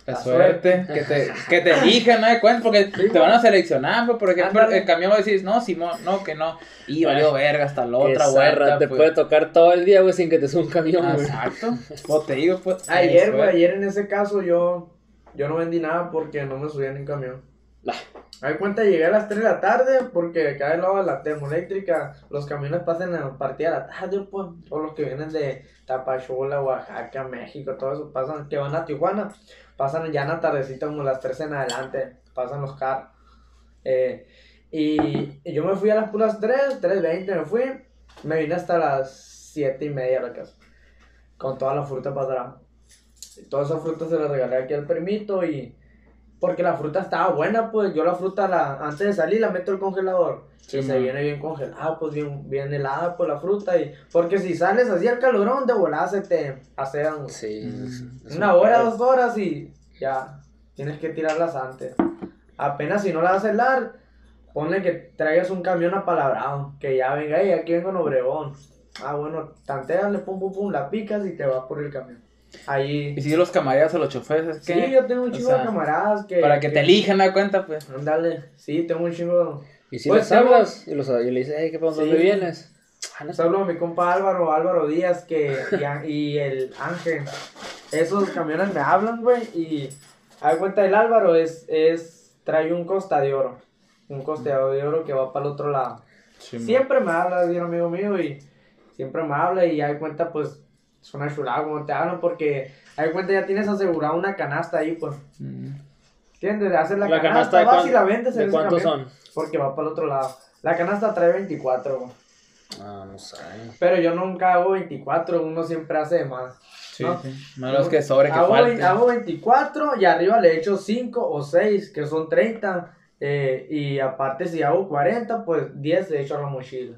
La La suerte. Que te, que te elijan, ¿no? De cuenta, porque te van a seleccionar, pues, por ejemplo, Ándale. el camión va a decir, no, Simón, no, que no. Y valió verga hasta la otra vuelta. te pues. puede tocar todo el día, güey, sin que te suba un camión, güey. Exacto. O te digo, pues. Ayer, ay, güey, ayer en ese caso yo, yo no vendí nada porque no me subía en un camión. Ah. Hay cuenta, llegué a las 3 de la tarde porque acá del lado de la termoeléctrica los camiones pasan a partir de la tarde, pues. O los que vienen de Tapachula, Oaxaca, México, todo eso pasan, que van a Tijuana, pasan ya en la tardecita como las 3 en adelante, pasan los carros. Eh, y, yo me fui a las puras 3, 3.20 me fui, me vine hasta las 7 y media a la casa, con toda la fruta para atrás. Y toda esa fruta se la regalé aquí al permito y... Porque la fruta estaba buena, pues yo la fruta la, antes de salir la meto al congelador. Sí, y se viene bien congelada, pues bien, bien helada pues la fruta. Y, porque si sales así al calorón, de volada se te asean Sí. Mm. una un hora, dos horas y ya. Tienes que tirarlas antes. Apenas si no la vas a helar, ponle que traigas un camión apalabrado. Que ya venga, y aquí vengo en Obregón. Ah, bueno, tanteale, pum, pum, pum, la picas y te vas por el camión. Ahí. Y si los camaradas o los choferes, es que. Sí, yo tengo un o chingo sea, de camaradas que. Para que te elijan, ¿no? cuenta, pues. Ándale, sí, tengo un chingo. Y si Pues, les tengo- hablas y, los, y le dices, hey, ¿qué pasa? ¿Dónde vienes? Ah, no saludo a mi compa Álvaro, Álvaro Díaz, que, y, a- y el Ángel. Esos camiones me hablan, güey, y a cuenta el Álvaro es, es, trae un costa de oro. Un costa de oro que va para el otro lado. Siempre me habla, es un amigo mío, y siempre me habla, y hay cuenta, pues, es una chulada como te hablan, porque hay cuenta ya tienes asegurada una canasta ahí, pues. Mm. ¿Entiendes? Haces la, La canasta, canasta de, vas cuán- y la vendes en ¿de ese cuántos son? Porque va para el otro lado. La canasta trae 24, güey. Ah, no sé. Pero yo nunca hago 24, uno siempre hace de más. Sí, ¿no? sí. Malos que sobre, que hago, falte. hago 24 y arriba le echo 5 o 6, que son 30. eh, y aparte, si hago 40, pues 10 le echo a la mochila.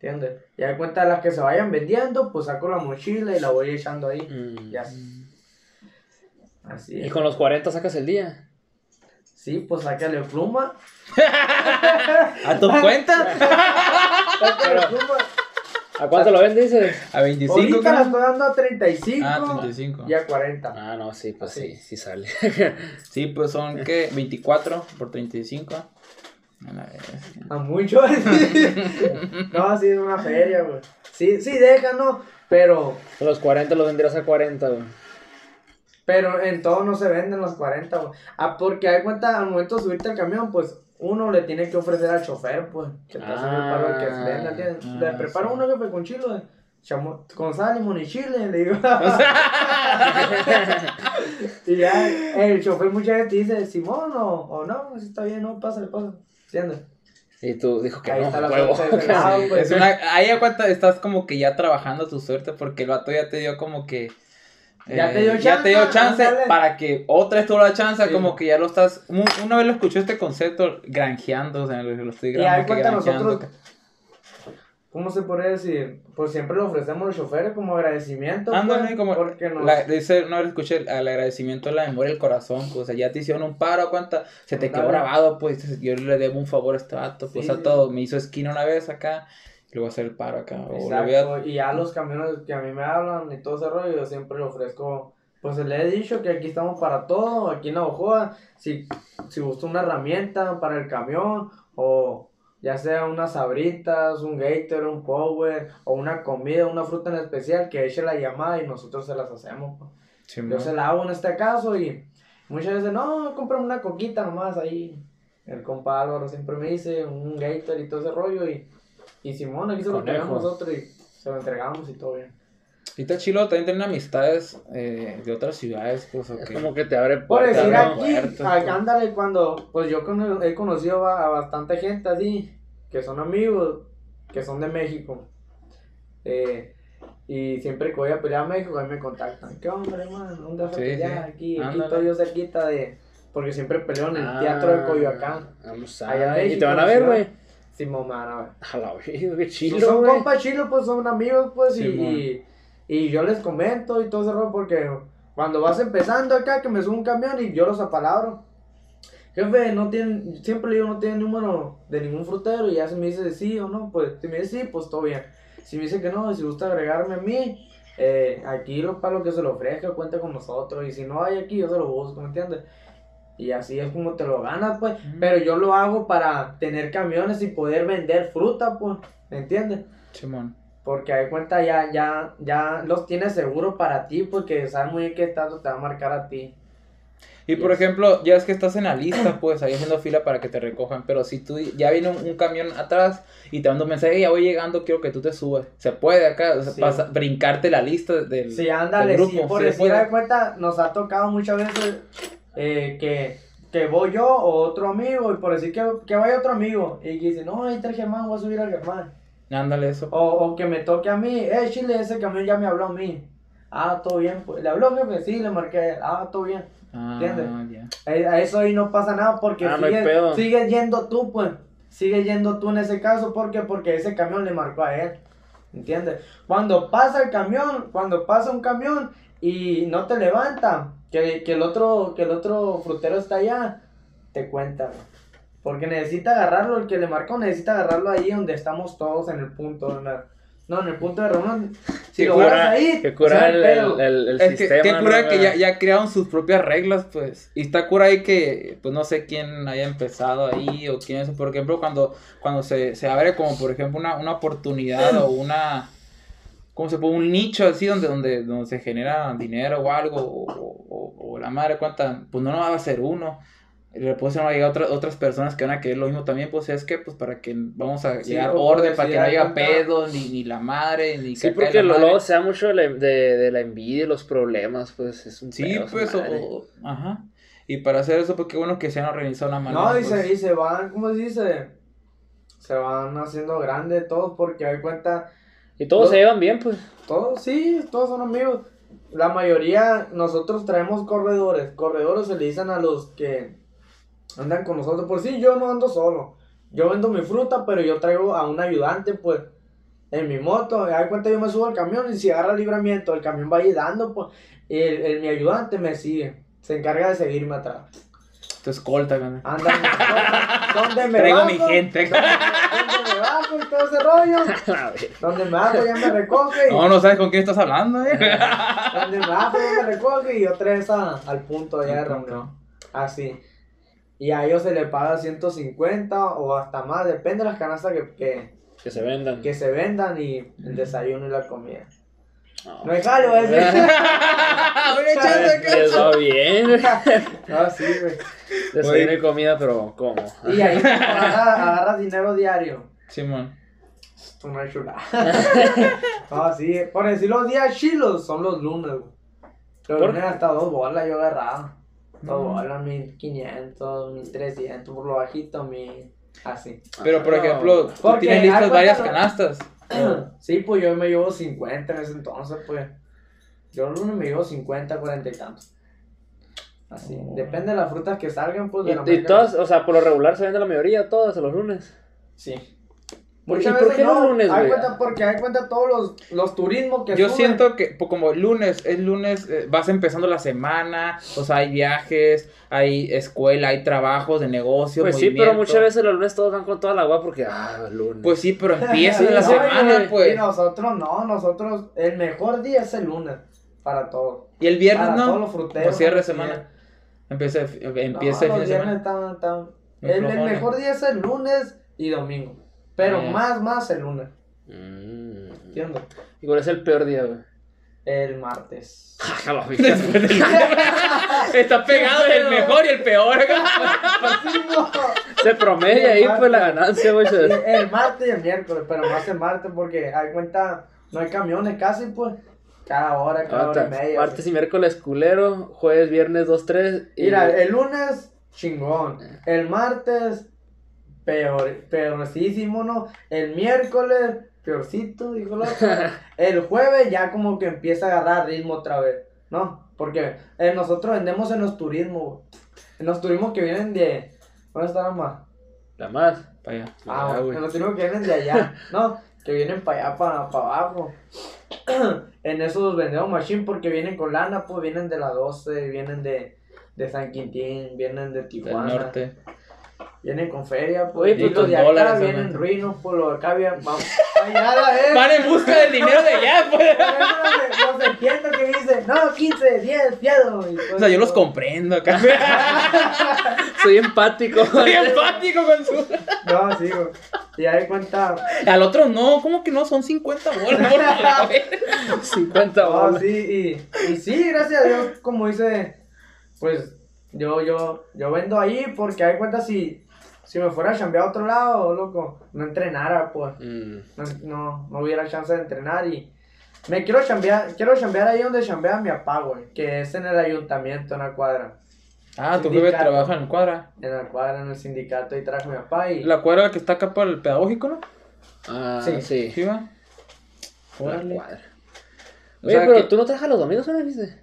¿Entiendes? Y hay cuenta de las que se vayan vendiendo, pues saco la mochila y la voy echando ahí. Mm. Ya. Así Y es. con los 40 sacas el día. Sí, pues sácale pluma. ¿A tu cuenta? Sácale pluma. ¿A cuánto lo vendes, dices? A 25. Ahorita la estoy dando a 35 Ah, 35. y a 40. Ah, no, sí, pues Así. sí, sí sale. Sí, pues son, ¿qué? 24 por 35. A la vez. A mucho. no, sí, es una feria, güey. Sí, sí, déjanos, pero, los 40 los vendrías a 40, güey. pero en todo no se venden los 40, güey. Ah, porque hay cuenta, al momento de subirte al camión, pues, uno le tiene que ofrecer al chofer, pues, que te hace el paro de que Ah, venda, ¿entiendes? ah, le preparo sí. uno jefe con chile, güey. Chamo- con sal, limón y chile, le digo. y ya, el chofer muchas veces te dice, Simón, o, o no, si está bien, no, pásale, pásale, ¿entiendes? Y tú dijo que Ahí no, está la huevo. suerte lado, Sí, pues. es una, ahí a cuenta estás como que ya trabajando tu suerte porque el vato ya te dio como que eh, Ya te dio ya te dio chance, chance para que otra vez tú la chance Sí. como que ya lo estás una vez lo escuché este concepto granjeando o sea lo, estoy Y grabando ahí cuenta granjeando. nosotros, ¿cómo se podría decir? Pues siempre le ofrecemos a los choferes como agradecimiento. Ándale, pues, como porque nos... la- dice, vez escuché el, el agradecimiento a la memoria del corazón, pues, o sea, ya te hicieron un paro, cuánta, se te quedó grabado, pues, yo le debo un favor a este vato, pues, Sí, a todo, me hizo esquina una vez acá, y a hacer el paro acá, o a- y a los camiones que a mí me hablan y todo ese rollo, yo siempre le ofrezco, pues le he dicho que aquí estamos para todo, aquí en la Ojoa, si, si gusta una herramienta para el camión, o ya sea unas sabritas, un gator, un power, o una comida, una fruta en especial, que eche la llamada y nosotros se las hacemos. pues. Sí, Yo se la hago en este caso y muchas veces, no, cómprame una coquita nomás ahí. El compa Álvaro siempre me dice un gator y todo ese rollo y, y Simón, aquí se lo entregamos nosotros y se lo entregamos y todo bien. Y está chilo también tener amistades eh, de otras ciudades, pues, o Es que- como que te abre Por puertas, decir ¿no? aquí, puertas, acá, ándale, cuando, pues yo he conocido a, a bastante gente así, que son amigos, que son de México. Eh, y siempre que voy a pelear a México, ahí me contactan. ¿Qué hombre, hermano? ¿Dónde vas a Sí, pelear? sí. Aquí, aquí Ándale. estoy yo cerquita de... Porque siempre peleo en el Ah, teatro de Coyoacán. Vamos Allá a... en Y te van a ver, güey. Simón, me van a ver. A la vida, qué chido, Pues son güey. compas chilos, pues son amigos, pues, y. y, yo les comento y todo ese rollo, porque cuando vas empezando acá, que me sube un camión y yo los apalabro. Jefe, no tienen, siempre le digo, no tienen número de ningún frutero, y ya si me dice sí o no, pues, si me dice sí, pues todo bien. Si me dice que no, si gusta agregarme a mí, eh, aquí lo, para lo que se lo ofrezca, cuenta con nosotros, y si no hay aquí, yo se lo busco, ¿me entiendes? Y así es como te lo ganas, pues. Pero yo lo hago para tener camiones y poder vender fruta, pues. ¿Me entiendes? Simón. Porque hay cuenta ya, ya, ya los tienes seguro para ti, porque sabes muy bien qué tanto te va a marcar a ti. Y por Yes. ejemplo, ya es que estás en la lista, pues ahí haciendo fila para que te recojan. Pero si tú ya viene un, un camión atrás y te manda un mensaje, "Hey, ya voy llegando, quiero que tú te subas. Se puede acá, Sí. pasa- brincarte la lista del. Sí, ándale, del sí, grupo, por sí, decir puede. de cuenta, nos ha tocado muchas veces eh, que, que voy yo o otro amigo, y por decir que, que vaya otro amigo, y que dice, no, ahí está el Germán, voy a subir al Germán. Ándale eso. O, o que me toque a mí, eh, Chile, ese camión ya me habló a mí. Ah, todo bien, pues. ¿Le habló, jefe? Sí, le marqué a él. Ah, todo bien. Ah, ¿entiendes? ya. Eh, A eso ahí no pasa nada porque Ah, sigues, yendo tú, pues. Sigues yendo tú en ese caso porque porque ese camión le marcó a él. ¿Entiendes? Cuando pasa el camión, cuando pasa un camión y no te levanta, que, que el otro que el otro frutero está allá, te cuenta. güey. Porque necesita agarrarlo, el que le marcó necesita agarrarlo ahí donde estamos todos en el punto, en la- no, en el punto de reunión. Si Que lo cura- agarras ahí, Que cura o sea, el, pedo. el, el, el Es que, sistema. que cura ¿no, que ya, ya crearon sus propias reglas, pues. Y está cura ahí que, pues no sé quién haya empezado ahí o quién es. Por ejemplo, cuando, cuando se, se abre como, por ejemplo, una, una oportunidad o una. ¿Cómo se puede? Un nicho así donde, donde, donde se genera dinero o algo. O, o- o la madre cuenta. Pues no, no va a ser uno. Y después se van a llegar otras, otras personas que van a querer lo mismo también, pues es que, pues para que vamos a Sí, llegar orden, por para que no haya hay cuenta- pedo, ni, ni la madre, ni Sí, porque luego se da mucho de la, de, de la envidia y los problemas, pues es un Sí, pedo pues, o, ajá. Y para hacer eso, pues qué bueno que se han organizado una manera. No, y pues, se, y se van, ¿cómo se dice? Se van haciendo grandes todos porque hay cuenta, Y todos se llevan bien, pues. todos, sí, todos son amigos. La mayoría, nosotros traemos corredores. Corredores se le dicen a los que andan con nosotros. Por sí, yo no ando solo. Yo vendo mi fruta, pero yo traigo a un ayudante, pues, en mi moto. Hay cuenta, yo me subo al camión y si agarra el libramiento, el camión va ahí dando, pues, y el, el- mi ayudante me sigue. Se encarga de seguirme atrás. Tu escolta, güey. Anda, ¿dónde me Traigo bajo? mi gente. ¿Dónde, dónde me bajo y todo ese rollo? Donde me bajo ya me recoge. y- No, no sabes con quién estás hablando, eh. Donde me bajo ya me recoge y yo tres al punto allá de reunión. Así. Y a ellos se les paga 150 o hasta más, depende de las canastas que, que, Que se vendan. que se vendan y el desayuno y la comida. No. No hay jalo ese. Les va bien. No, sí, güey. Desayuno y comida, pero ¿cómo? Y ahí agarras, agarras dinero diario. Simón. Es una chulada. no, sí, por decir los días chilos son los lunes, güey. Los ¿Por? lunes hasta dos bolas yo agarraba. Dos Mm. bolas, 1500, 1300 por lo bajito, mi. Así. Pero, por ejemplo, tú Porque tienes listas varias canastas. Sí, pues yo me llevo 50 en ese entonces, pues. Yo el lunes me llevo 50, 40 y tantos. Así. Oh. Depende de las frutas que salgan, pues. De la Y, y marca. todas, o sea, por lo regular se vende la mayoría, todas los lunes. Sí. ¿Por- Muchas y por qué los no, lunes, hay güey? cuenta porque hay cuenta todos los, los turismos que Yo suben. siento que pues, como el lunes, es lunes, eh, vas empezando la semana, o sea, hay viajes, hay escuela, hay trabajos de negocio, Pues sí, pero muchas veces los lunes todos van con toda la agua porque, ah, el lunes. Pues sí, pero empieza la semana, güey. Y pues. nosotros no, nosotros, el mejor día es el lunes. Para todos. Y el viernes, Para todos ¿no? los fruteros. Pues cierre semana. Empieza, empieza No, el fin de semana. El, mejor día es el lunes y domingo. Pero Ah. más, más el lunes. Mm. ¿Entiendes? ¿Y cuál es el peor día, güey? El martes. Está pegado el mejor y el peor. Se promedia ahí, pues la ganancia, güey. el martes y el miércoles, pero más el martes porque hay cuenta, no hay camiones casi, pues. Cada hora, cada hora y media. Martes y miércoles culero, jueves, viernes 2, 3. Y... Mira, el lunes, chingón. El martes, peor, peorcísimo, ¿no? El miércoles, peorcito, dijo el otro. El jueves ya como que empieza a agarrar ritmo otra vez, ¿no? Porque eh, nosotros vendemos en los turismos. En los turismos que vienen de... ¿Dónde está la más? La más. Para allá. Ah, güey. en los turismos que vienen de allá, ¿no? Que vienen para allá, para, abajo. en esos vendemos machine porque vienen con lana, pues vienen de la 12, vienen de, de San Quintín, vienen de Del Tijuana. norte. Vienen con feria, pues. Oye, y pues, los de acá vienen ruinos, pues los de acá vienen. Vamos. Vez. Van en busca del dinero de allá, pues. Los entiendo que dicen, no, 15, 10, fiado. pues, O sea, yo los no. comprendo acá. Soy empático. Soy empático con su. No, sí, güey. Y ahí cuenta. Al otro no, ¿cómo que no? Son 50 bolas. por la vez. 50 No, bolas. sí, y, y sí, gracias a Dios, como dice, pues yo, yo, yo vendo ahí porque hay cuenta si, si me fuera a chambear a otro lado, loco, no entrenara, pues. Mm. no, no, no hubiera chance de entrenar y me quiero chambear, quiero chambear ahí donde chambea mi papá, güey, que es en el ayuntamiento, en la cuadra, Ah, tu jefe trabaja en cuadra. en la cuadra, en el sindicato, y traje a mi papá y... La cuadra que está acá para el pedagógico, ¿no? Ah, Sí. sí. Sí, va. La cuadra. O Oye, sea pero que- tú no trabajas los domingos, ¿no viste?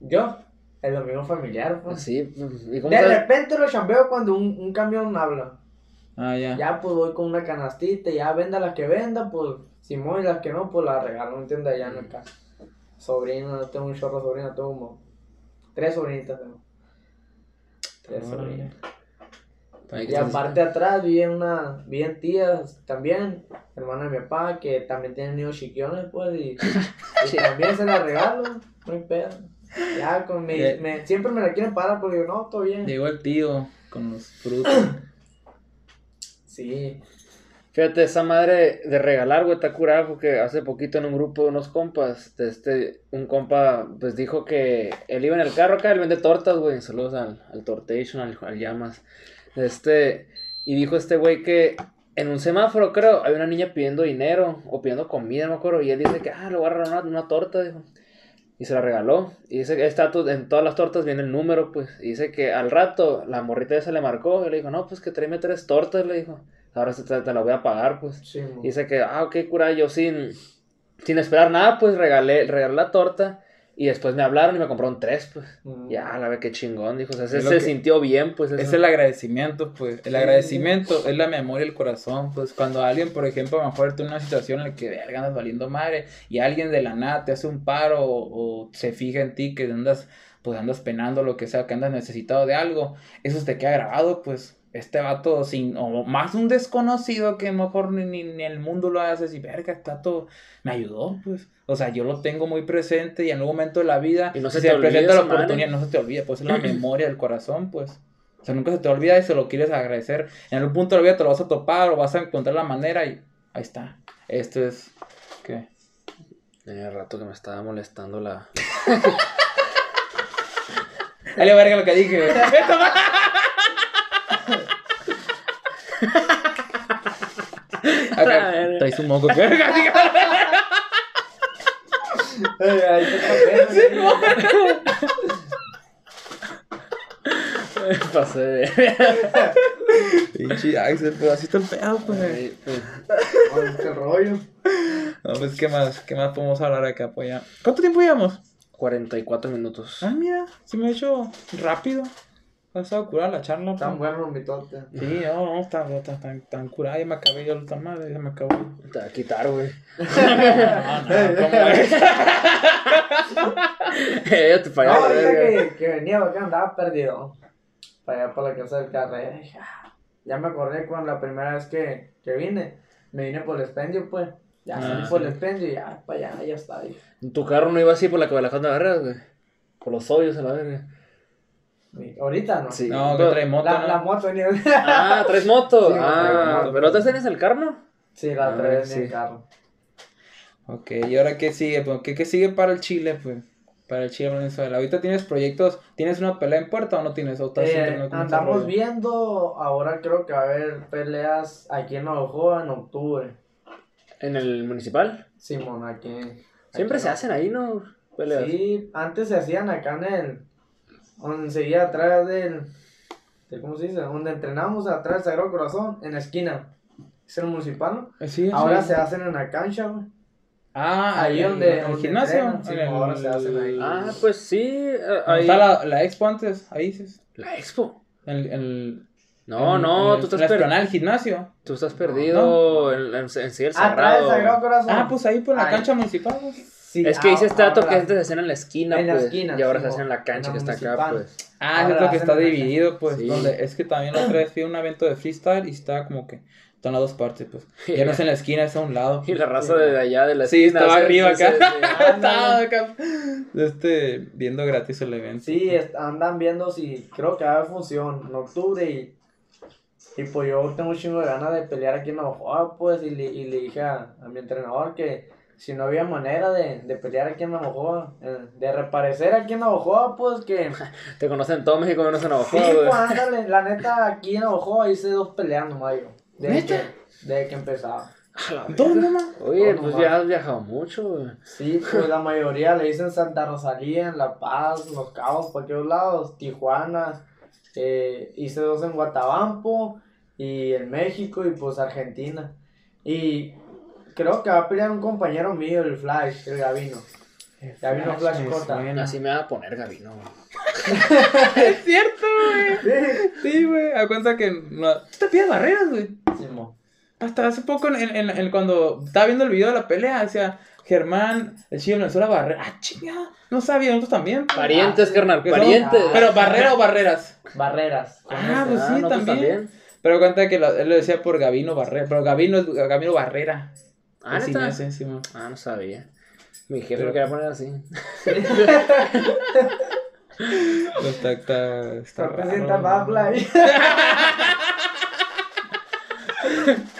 Yo, el domingo familiar, pues. Sí. ¿Y cómo De sabes? repente lo chambeo cuando un, un camión habla. Ah, ya. Ya pues voy con una canastita, ya venda las que venda, pues Simón y las que no, pues las regalo, ¿me entiendes? Allá en casa. Sobrina, tengo un chorro sobrina, tengo como tres sobrinitas tengo. Tres Órale. sobrinas. Ay, ¿qué Y aparte atrás viven una, viven tías también, hermana de mi papá, que también tienen niños chiquiones, pues, y, y también se las regalo, no hay pedo. Ya con mi, me, siempre me la quieren parar porque digo, no, todo bien. Llegó el tío con los frutos. Sí. Fíjate, esa madre de regalar, güey, está curada porque hace poquito en un grupo de unos compas, de este, un compa, pues dijo que él iba en el carro acá, él vende tortas, güey, saludos al, al Tortation, al, al Llamas, este, y dijo este güey que en un semáforo, creo, hay una niña pidiendo dinero o pidiendo comida, no me acuerdo, y él dice que, ah, le voy a regalar una, una torta, dijo. Y se la regaló. Y dice que está en todas las tortas viene el número, pues. Y dice que al rato la morrita esa le marcó y le dijo, no, pues que tráeme tres tortas, le dijo. Ahora te, te la voy a pagar, pues. Sí. Y dice que, ah, ok, cura, yo sin, sin esperar nada, pues regalé, regalé la torta. Y después me hablaron y me compraron tres, pues. Mm. Ya, la ve qué chingón, dijo. O sea, se, que- sintió bien, pues. Es el agradecimiento, pues. El Sí. agradecimiento es la memoria y el corazón. Pues cuando alguien, por ejemplo, a lo mejor en una situación en la que verga andas valiendo madre y alguien de la nada te hace un paro o, o se fija en ti que andas, pues andas penando lo que sea, que andas necesitado de algo, eso te queda grabado, pues. Este vato sin, o más un desconocido que mejor ni, ni, ni el mundo lo hace, y verga, este vato me ayudó, pues. O sea, yo lo tengo muy presente y en algún momento de la vida Y no se si te olvida presenta la esa madre. oportunidad, no se te olvida, pues es la memoria del corazón, pues. O sea, nunca se te olvida y se lo quieres agradecer. En algún punto de la vida te lo vas a topar o vas a encontrar la manera y ahí está. Esto es. ¿Qué? Tenía rato que me estaba molestando la... Dale verga lo que dije. Esta ma- Acá, traes un moco. Ay, Pasé de... Pinche Axel, pues así está el pedo, pues. Pues, qué rollo. No, pues, ¿qué más? ¿Qué más podemos hablar acá, pues ya? ¿Cuánto tiempo llevamos? 44 minutos. Ah, mira, se me ha hecho rápido. Ha estado curada la charla. Tan pues. bueno mi mitote. Sí, no, no, está, está tan, tan curada. Ya me acabé yo la madre, ya me acabó. Te va a quitar, güey. No, no, ¿cómo es? Eh, te No, ahorita que, que venía acá andaba perdido. Para allá, para la casa del carrera. Ah, Ya me acordé cuando la primera vez que, que vine. Me vine por el expendio, pues. Ya Ah, salí por el expendio y ya, para allá, ya está. dije. Tu carro no iba así por la que de Barreras, güey. Por los hoyos a la verga. Ahorita no. Sí. No, que trae moto. La, ¿no? la moto venía. Ah, ¿traes moto? Sí, ah, moto. ¿pero otra tienes el carro? sí, la Ah, otra vez en sí. el carro. Ok, ¿y ahora qué sigue? Pues, ¿Qué, qué sigue para el Chile, pues? Para el Chile Venezuela. ¿Ahorita tienes proyectos? ¿Tienes una pelea en puerta o no tienes? ¿O estás Eh, andamos viendo, ahora creo que va a haber peleas aquí en Navajo en octubre. ¿En el municipal? Simón, aquí. Siempre aquí se en- hacen ahí, ¿no? Peleas. Sí, antes se hacían acá en el. Donde seguía atrás del. de- ¿Cómo se dice? Donde entrenamos atrás del Sagrado Corazón, en la esquina. Es el municipal, ¿no? Eh, sí, Ahora sí. se hacen en la cancha, güey. Ah, ahí en- donde- En el gimnasio. entrenan, sí, en el- ahora se hacen ahí. Ah, pues sí. eh, ahí. Está la, la expo antes, ahí dices. La expo. El- el- No, en- no, en tú el- estás, en la per- esplanada del gimnasio. tú estás perdido en, en, en sí el sagrado. Ah, pues ahí por la Ahí. cancha municipal, pues. Sí, Es que dice ah, este dato ahora- que antes se hacían en la esquina, En la pues. esquina, y ahora sí, se hacen en la cancha que está acá, pues. Ah, Ahora es lo que está dividido, pues. Sí. Donde es que también la otra vez fui a un evento de freestyle y estaba como que. Están las dos partes, pues. Ya no es en la esquina, es a un lado. Y la raza de allá de la Sí, esquina. estaba ¿sí? arriba Sí, acá. sí. estaba acá. Este, viendo gratis el evento. Sí, andan viendo si creo que va a haber función en octubre y, y pues yo tengo un chingo de ganas de pelear aquí en Navajo, pues, y le, y le dije a, a mi entrenador que si no había manera de, de pelear aquí en Navajo, eh, de reaparecer aquí en Navajo, pues que... Te conocen todo México menos en Sí, Navajo, pues ándale, la neta aquí en Navajo hice dos peleas nomás yo, desde que, desde que empezaba. A la ¿Todo verga. nomás? Oye, pues ya has viajado mucho, güey. Sí, pues la mayoría le dicen Santa Rosalía, en La Paz, Los Cabos, por aquellos lados, Tijuana, eh, hice dos en Guatabampo y en México y pues Argentina. Y creo que va a pelear un compañero mío, el Flash, el Gavino. Gavino Flash Cota. Así me va a poner Gabino, güey. Es cierto, güey. Sí, güey. A cuenta que. No... Tú te pides barreras, güey. Simón. Hasta hace poco, en, en, en- cuando estaba viendo el video de la pelea, decía Germán, el chido de Venezuela, barrera. Ah, chinga. No sabía, nosotros también. pues. Parientes, Ah, carnal, somos- parientes. Pero barrera o barreras. Barreras. Ah, pues sí, nosotros también. Pero cuenta que la- él lo decía por Gavino Barrera. Pero Gavino es Gavino Barrera. Ah, me hace encima. Ah, no sabía. Mi jefe Pero- lo quería poner así. Está, está, está Representa ahí.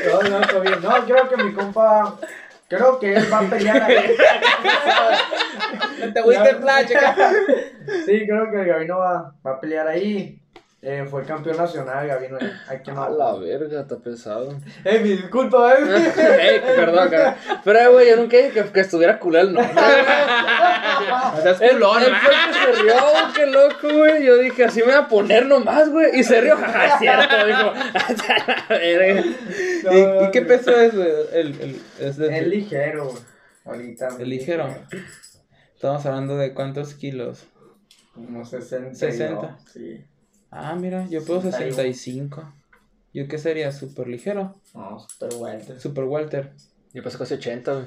No, no, está bien. No, creo que mi compa. Creo que él va a pelear ahí. Te fuiste el flash. Sí, creo que el Gabino va, va a pelear ahí. Eh, fue campeón nacional, Gabino. A la verga, está pesado. Eh, mi disculpa, eh. Ey, perdón, cara. Pero, eh, güey, yo nunca dije que, que estuviera culero el nombre. O sea, es Él, culón, fue el que se rió, qué loco, güey. Yo dije, así me voy a poner nomás, güey. Y se rió, jaja, es cierto. Dijo, "A la verga". ¿Y, y qué peso es, güey? El, el, es de- Es ligero, güey. Ahorita. el ligero. Estamos hablando de cuántos kilos. Como 60. 60. Sí. Ah, mira, yo puedo 61. 65. ¿Yo qué sería? ¿Super ligero? No, super vueltas. Super Walter. Yo pensé casi 80, güey.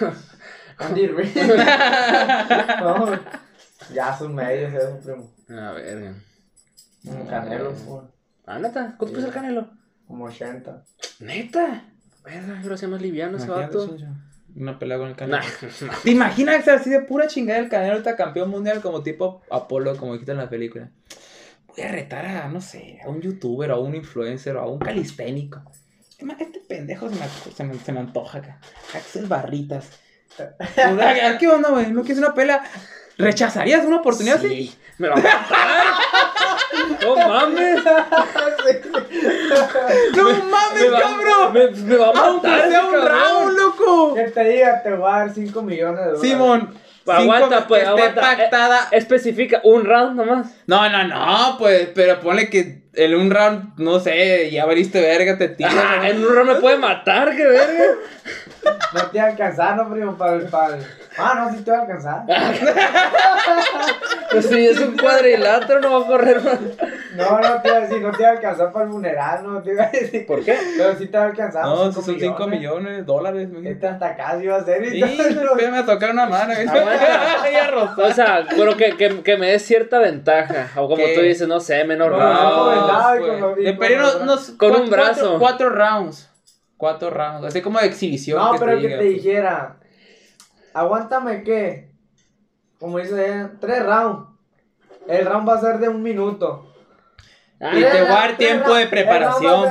No, güey. ya son medios, eso, primo. A verga. Como Canelo, pues, Ah, neta, ¿cuánto pesa el canelo? como 80. Neta. Verga, yo lo hacía más liviano ese vato. Una pelea con el canelo. Nah, ¿Te imaginas así de pura chingada el canelo ahorita campeón mundial como tipo Apolo, como dijiste en la película? Voy a retar a, no sé, a un youtuber o a un influencer o a un calisténico. Este pendejo se me, se me, se me antoja acá. Axel Barritas. ¿a- ¿Qué onda, güey? ¿No quieres una pelea? ¿Rechazarías una oportunidad así? Sí, me va a matar. No mames. ¡No mames, Me va- cabrón! Me, me va a Aunque matar. sea ese un round, loco. loco! Que te diga, te voy a dar 5 millones de dólares. Simón. Aguanta, pues, que esté aguanta. pactada. Especifica un round nomás. No, no, no, pues, pero ponle que en un round, no sé, ya abriste verga, te tiras. Ah, en un round me puede matar, qué verga. No te va a alcanzar, no, primo, para el, para el- Ah, no, sí te va a alcanzar. Pues si es un cuadrilátero, no va a correr más. No, no te iba a decir, no te va a alcanzar para el funeral, no te iba a decir. ¿Por qué? Pero sí te va a alcanzar. No, cinco si son 5 millones de dólares. me Este hasta casi iba a ser. Sí, y todo. me a tocar una mano. O sea, pero que, que, que me dé cierta ventaja. O como ¿Qué? tú dices, no sé, menos No, round. no, vendado y pues. con los- y De con perdió los unos- Con un brazo. Cuatro, cuatro rounds. Cuatro rounds. Así como de exhibición. No, que pero te que te dijera, aguántame qué, como dice tres rounds. El round va a ser de un minuto. Y te voy a dar tiempo de preparación,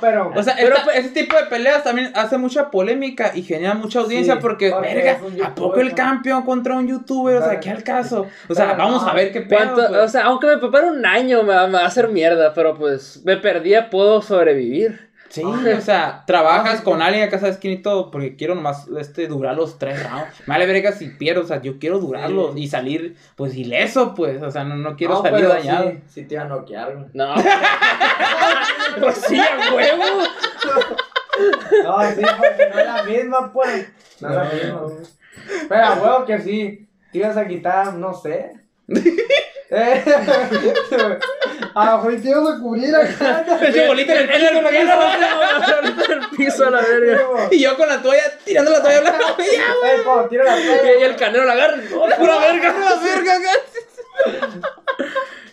pero. O sea, Pero, esta- pues- ese tipo de peleas también hace mucha polémica y genera mucha audiencia Sí, porque, porque verga, ¿a poco el ¿no? campeón contra un youtuber? O sea, ¿qué al caso? O sea, pero vamos no, a ver qué pedo. Pues. O sea, aunque me prepare un año, me va, me va a hacer mierda, pero pues me perdía, puedo sobrevivir. Sí, o sea, trabajas con alguien acá sabes quién y todo, porque quiero nomás este, durar los tres rounds. Me vale verga si pierdo, o sea, yo quiero durarlos Sí. y salir, pues, ileso, pues, o sea, no, no quiero No, salir pero dañado. Sí, sí te iba a noquear, güey. No. pues sí, a huevo. No, sí, porque no es la misma, pues. No es la misma, güey. Pero a huevo que sí. Te ibas a quitar, no sé. Eh, a a cubrir acá. Ese bolito en el En el piso, piso, en el piso a la verga. Y yo con la toalla, tirando la toalla. ¡Ya, Eh, cuando tiro la Y toalla. ahí el canero la agarra. ¡Oh, pura verga! la verga, acá!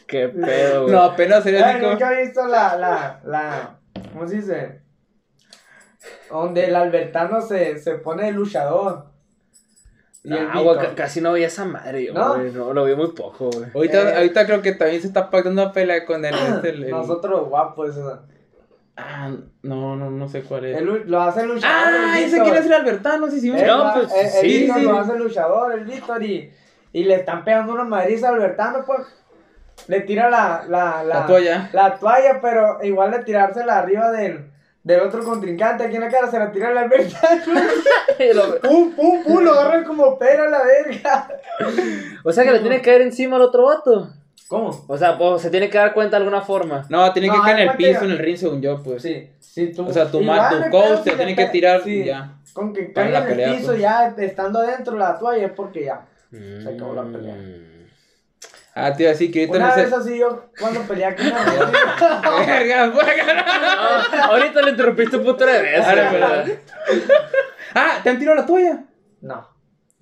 Qué pedo, güey. No, apenas sería así como... nunca he visto la, la, la, ¿cómo se dice? Donde el Albertano se, se pone de luchador. El güey, ca- casi no veía esa madre, yo, ¿No? güey. No, lo vi muy poco, güey. Ahorita, Eh. ahorita creo que también se está pactando una pelea con el... este, el- el- Nosotros guapos, esa. Ah, no, no, no sé cuál es. El lo hace el luchador. Ah, el ese quiere ser Albertano, sí, sí. Él No, pues, el, el sí, Víctor sí. lo hace el luchador, el Víctor, y, y le están pegando una madriza a Albertano, pues. Le tira la, la, la, La toalla. La toalla, pero igual de tirársela arriba del, del otro contrincante aquí en la cara, se la tira al Albertano. Y lo- pum, pum, pum, lo agarran como pera a la verga. O sea que le tiene que caer encima al otro vato. ¿Cómo? O sea, o se tiene que dar cuenta de alguna forma. No, tiene que No, caer en el piso, en el ring, según yo, pues. Sí, sí, tú. O sea, tu, ma- tu coach te tiene que tirar sí, y ya. Con que Para caiga la en el pelea, piso pues. ya estando dentro de la toalla es porque ya. Se acabó la pelea. Ah, tío, así que ahorita Una no sé. vez así yo, cuando peleé aquí en la Verga. Ah, ahorita le interrumpiste un puto de veces. Ahora. Ah, ¿te han tirado la toalla? No.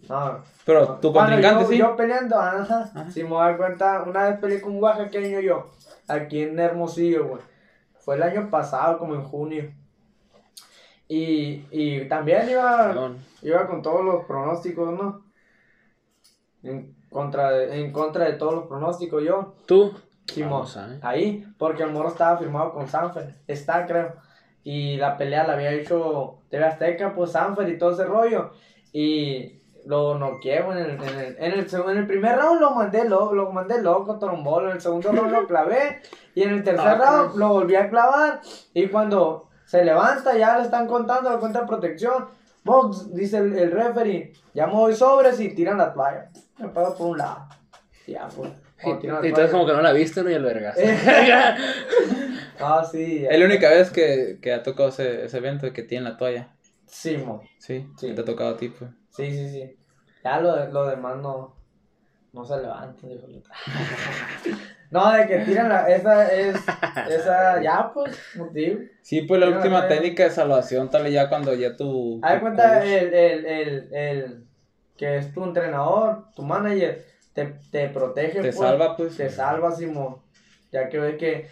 No. Pero tu Cuando contrincante yo, sí. Yo peleando, ajá. Ajá. Si me voy a dar cuenta, una vez peleé con un oaxaqueño yo, aquí en Hermosillo, güey. Fue el año pasado, como en junio. Y, y también iba, Perdón. iba con todos los pronósticos, ¿no? En contra de, en contra de todos los pronósticos yo. ¿Tú? Simón, ver. ahí, porque el moro estaba firmado con Sanfer, está creo, y la pelea la había hecho TV Azteca, pues Sanfer y todo ese rollo, y lo noqueé en el, en el, en el, en el primer round lo mandé loco, lo mandé loco, trombolo, en el segundo round lo clavé, y en el tercer Ah, round pues. lo volví a clavar, y cuando se levanta ya le están contando la cuenta de protección, Box, dice el, el referee, ya me voy sobres y tiran la toalla, me pego por un lado, ya pues. Y entonces como que no la viste, ¿no? Y el vergas. Ah, sí. Es la única vez que, que ha tocado ese, ese evento que tiene la toalla. Sí, mo. Sí, Sí. que te ha tocado a ti, pues. Sí, sí, sí. Ya lo, lo demás no, no se levanta, dijo el otro. No, de que tiran la, esa es, esa, ya pues, motivo. Sí, pues la última técnica de salvación, tal vez ya cuando ya tu. Haz cuenta coach- el, el, el, el, que es tu entrenador, tu manager, te, te protege, Te pues, salva, pues. Te salva, Simón. Ya que ves que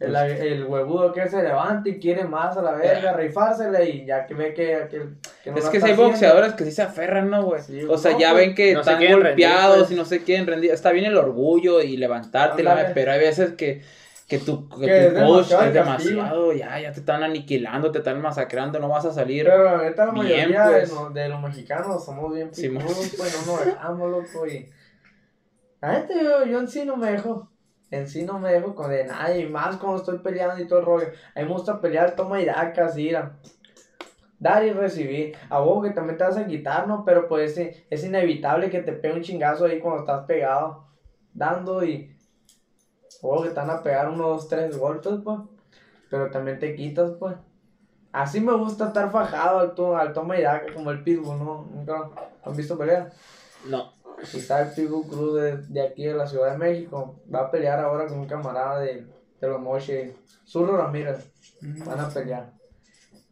el, Pues- el huevudo que se levanta y quiere más a la verga, rifársela y ya que ve que, que, que no Es que si hay haciendo. boxeadores que sí se aferran, ¿no, güey? Sí, o sea, no, ya pues, ven que no están quieren rendir, golpeados pues. y no se quieren rendir. Está bien el orgullo y levantarte, la- pero hay veces que, que tu, que Que tu es coach demasiado es demasiado, ya, ya te están aniquilando, te están masacrando, no vas a salir. Pero la neta, la Bien, mayoría pues. de, los, de los mexicanos somos bien Sí, picudos, pues no nos dejamos, loco. Y... La neta, yo, yo en sí no me dejo. En sí no me dejo con de nadie, más cuando estoy peleando y todo el rollo. A mí me gusta pelear, toma y daca, así, mira. dar y recibir. A vos que también te vas a quitar, ¿no? Pero pues es, es inevitable que te pegue un chingazo ahí cuando estás pegado, dando y. O que te van a pegar unos, dos, tres golpes, pues. Pero también te quitas, pues. Así me gusta estar fajado al, to- al toma y daca, como el Pitbull, ¿no? ¿Nunca han visto pelear? No. Y está el Pitbull Cruz de, de aquí de la Ciudad de México. Va a pelear ahora con un camarada de, de los Moche, Zurro Ramírez. Van a pelear.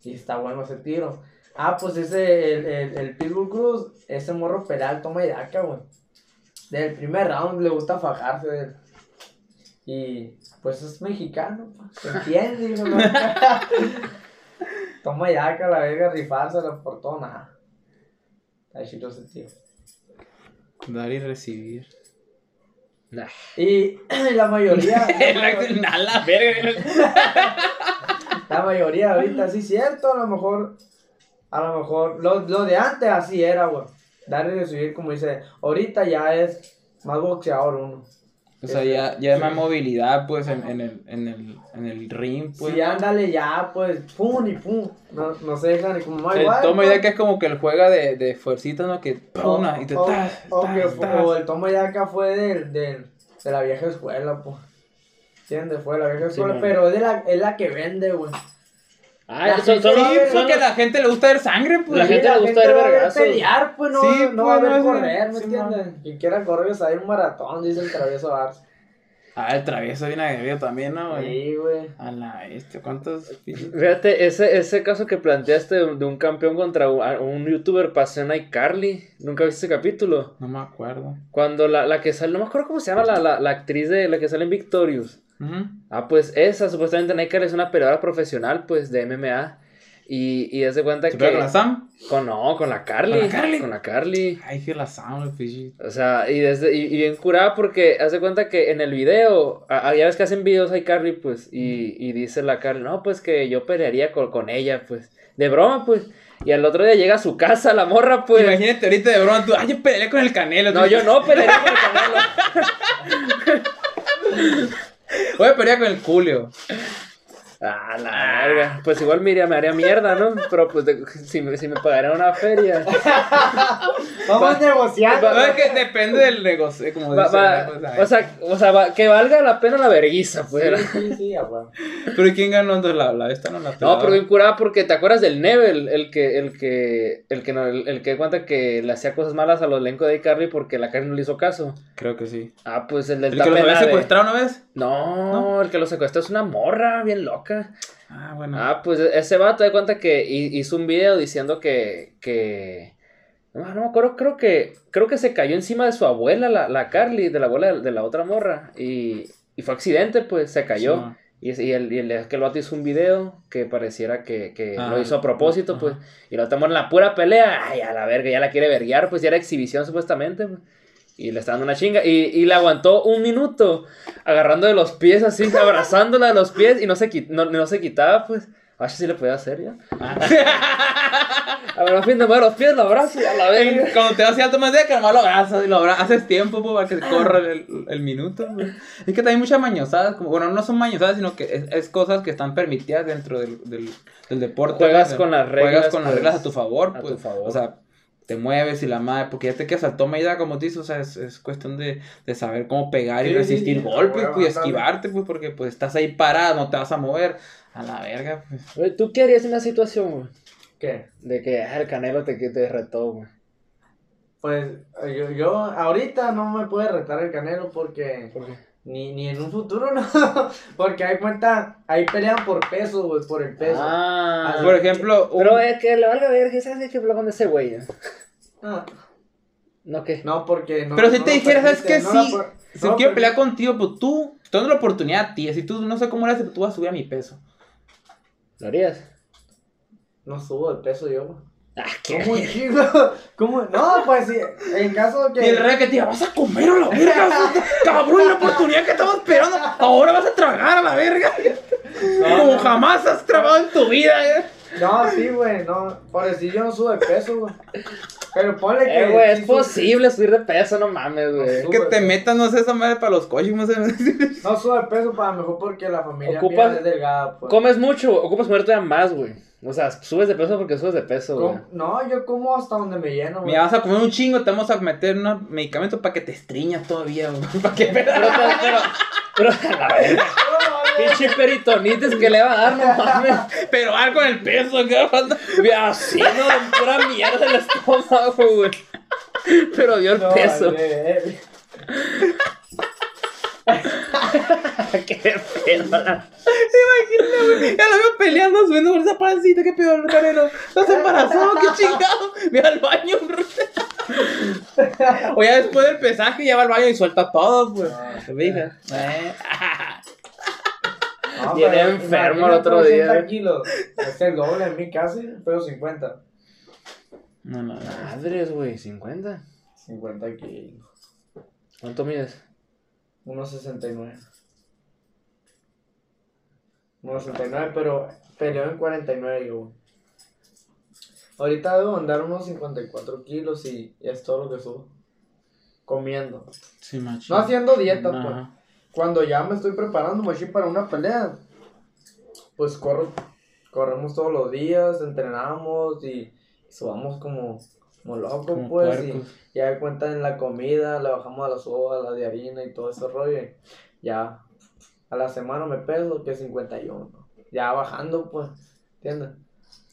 Y está bueno ese tiro. Ah, pues ese, el, el, el Pitbull Cruz, ese morro pelea toma y daca, güey. Del primer round le gusta fajarse. Y pues es mexicano, pues, se entiende, hijo, ¿no? Toma y daca, la verga, rifársela por todo nada. Está chido ese tiro. Dar y recibir. Nah. Y la mayoría, la verga. la mayoría ahorita sí es cierto, a lo mejor, a lo mejor, lo, lo de antes así era, güey. Dar y recibir, como dice, ahorita ya es más boxeador uno. O sea, ya, ya hay más movilidad, pues, en, en, el, en, el, en el ring, pues. Sí, ándale ya, pues, pum y pum. No, no se dejan ni como El igual, toma pues. daca es como que el juega de, de fuercita, ¿no? Que una y te tas, o que el toma y daca fue del, del, de la vieja escuela, pues. ¿Entiendes? Fue de la vieja escuela, pero es, de la, es la que vende, güey. Ah, La son, son, gente Sí, son porque a los- la gente le gusta ver sangre, pues. La Sí, gente le gusta ver a ver vergazos. pelear, pues no, Sí, no va a pues, ver no, correr, ¿me sí, entiendes? Quien quiera correr es ahí un maratón, dice el travieso Arce. Ah, el travieso viene aguerrido también, ¿no, güey? Sí, güey. A la este, ¿cuántos? Fíjate, ese, ese caso que planteaste de, de un campeón contra un, un youtuber pasó en iCarly. ¿Nunca viste ese capítulo? No me acuerdo. Cuando la, la que sale, no me acuerdo cómo se llama la, la, la actriz de la que sale en Victorious. Ah, pues esa, supuestamente en iCarly es una peleadora profesional, pues, de MMA. Y, y de cuenta ¿Se que... con la Sam? Con, no, con la Carly. ¿Con la Carly? Con la Carly. Ay, que la Sam, pichi. O sea, y, desde, y, y bien curada porque hace cuenta que en el video, a- a- ya ves que hacen videos hay Carly, pues, y, y dice la Carly, no, pues que yo pelearía con, con ella, pues, de broma, pues. Y al otro día llega a su casa la morra, pues. Imagínate ahorita de broma, tú, ay, yo peleé con el canelo. No, tú- yo no pelearía con el Canelo. Voy a pelear con el Julio. Ah, la verga. Pues igual me, iría- me haría mierda, ¿no? Pero pues de- si, me, si me pagaran una feria. Vamos negociando. No, es que depende del negocio, como va- dice. va- ¿no? o sea, o sea va- que valga la pena la verguiza, pues. Sí, sí, sí, a. Pero ¿quién ganó entonces la, la esta no la No, pero bien curada porque te acuerdas del Nebel, el que, el que, el que, no, el, el que cuenta que le hacía cosas malas al elenco de Carly porque la Carly no le hizo caso. Creo que sí. Ah, pues el del ¿El que los tapena había de- secuestrado una vez? No, el que lo secuestró es una morra bien loca. Ah, bueno. Ah, pues ese vato de cuenta que hi- hizo un video diciendo que, que, no, no me acuerdo, creo que, creo que se cayó encima de su abuela, la, la Carly, de la abuela de, de la otra morra, y, y fue accidente, pues, se cayó. Sí. Y, y el, y el, que el vato hizo un video que pareciera que, que Ah, lo hizo a propósito, ajá. pues. Y lo estamos en la pura pelea. Ay, a la verga, ya la quiere verguiar, pues ya era exhibición supuestamente. pues. Y le está dando una chinga. Y, y le aguantó un minuto agarrando de los pies así, abrazándola de los pies y no se, no, no se quitaba, pues. A ver si le podía hacer ya. A ver, a fin de mover los pies, lo abrazo y a la. En- Cuando te vas a tomar de nomás lo abrazas y lo abrazas, haces tiempo pues, para que corra el, el minuto. pues. Es que también muchas mañosadas, como, bueno, no son mañosadas, sino que es, es cosas que están permitidas dentro del, del, del deporte. Juegas pues, con las Juegas reglas, con las pues, reglas a tu favor, a tu pues. favor. O sea, te mueves y la madre, porque ya te quedas al toma y da, como te dices, o sea, es, es cuestión de, de saber cómo pegar y Sí, resistir sí, golpes, pues, y esquivarte, pues, porque pues estás ahí parado, no te vas a mover. A la verga, pues. ¿Tú qué harías en una situación, güey? ¿Qué? De que ah, el canelo te, te retó, güey. Pues yo, yo ahorita no me puede retar el canelo porque ¿Por qué? Ni, ni en un futuro no. porque hay cuenta, ahí pelean por peso, güey, por el peso. Ah, Por ejemplo, un- Pero es que le valga ver, que sabes que con ese güey. eh? No, ¿No qué? no, porque no. Pero si no te lo dijera, ¿sabes qué? no Sí, por- Si no quiero pelear contigo, pues tú, te doy la oportunidad a ti. Si tú no sé cómo lo haces, pero tú vas a subir a mi peso. ¿Lo harías? No subo de peso yo, güey. Ah, ¿Cómo? ¿Cómo? No, pues sí, en caso de Y el que. rey que te diga, vas a comer a la verga. Cabrón, la oportunidad que estamos esperando. Ahora vas a tragar a la verga. Como jamás has tragado en tu vida. eh. No, sí, güey, no. Por decir yo no subo de peso, güey. Pero ponle que. Eh, güey, es posible subir de peso, no mames, güey. No Que te metas, no sé, esa madre para los coches. No sé. No subo de peso para mejor porque la familia Ocupas- mía es delgada, pues. Comes mucho, ocupas moverte más, güey. O sea, subes de peso porque subes de peso, güey. No, yo como hasta donde me lleno, güey. Mira, vas a comer un chingo, te vamos a meter un medicamento para que te estriñas todavía, güey. Para que Pero, pero, pero, pero, a la verga. Pinche peritonitis que le va a dar, no mames. Pero algo en el peso, cabrón. Mira, Así, no, pura mierda el estómago, güey. Pero dio el No, peso. vale. Qué pedo. Ya lo veo peleando, subiendo con esa pancita, qué pedo, Canelo. ¿Estás embarazado? ¿Qué chingado? Ve al baño. O ya después del pesaje, ya va al baño y suelta todo, pues. ¿Te fijas? Eh. No, Viene pero enfermo el imagínate otro día, 80 güey. kilos. Es el doble en mí casi, pero 50. No, no, no. Madres, güey, 50. 50 kilos. ¿Cuánto mides? 1.69. 1.69, pero peleó en 49 yo. Ahorita debo andar unos 54 kilos y, y es todo lo que subo. Comiendo. Sí, macho. No haciendo dieta, pues. Ajá. Cuando ya me estoy preparando, machín, para una pelea, pues corro, corremos todos los días, entrenamos y subamos como, como locos, Como pues. Y ya de cuenta en la comida, le bajamos a la soda, la de harina y todo ese rollo. y ya a la semana me peso que 51. Ya bajando, pues, ¿entiendes?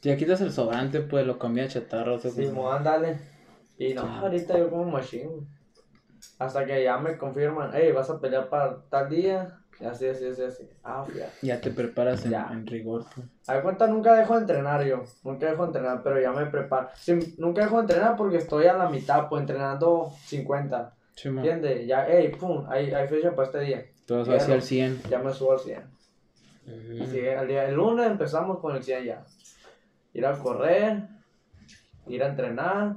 Ya quitas el sobrante, pues lo comía chatarra. Sí, pues, mo, ándale. Y no, ahorita yo como machine. Hasta que ya me confirman, hey, vas a pelear para tal día. Y así, así, así, así. Ah, ya. Ya te preparas en, Ya. en rigor, pues. A ver, cuenta, nunca dejo de entrenar yo. Nunca dejo de entrenar, pero ya me preparo. Nunca dejo de entrenar porque estoy a la mitad, pues entrenando 50. Sí. ¿Entiendes? Ya, hey, pum, hay, hay fecha para este día. Hacia el 100. Ya me subo al 100. Así, al día, el lunes empezamos con el 100 ya. Ir a correr, ir a entrenar,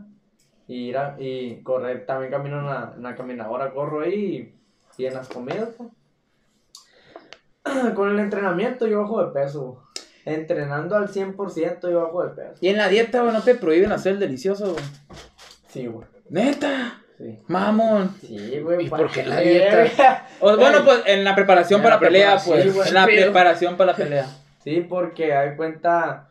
y ir a, y correr. También camino en la, en la caminadora, corro ahí y, y en las comidas. pues. Con el entrenamiento yo bajo de peso. Entrenando al 100% yo bajo de peso. Y en la dieta, güey, no te prohíben hacer el delicioso, güey. Sí, güey. Neta. Sí. Mamón. Sí, güey. ¿Y por qué la dieta? O, bueno, pues en la preparación En para la la pelea, pues. güey. En la Pero- preparación para la pelea. Sí, porque hay cuenta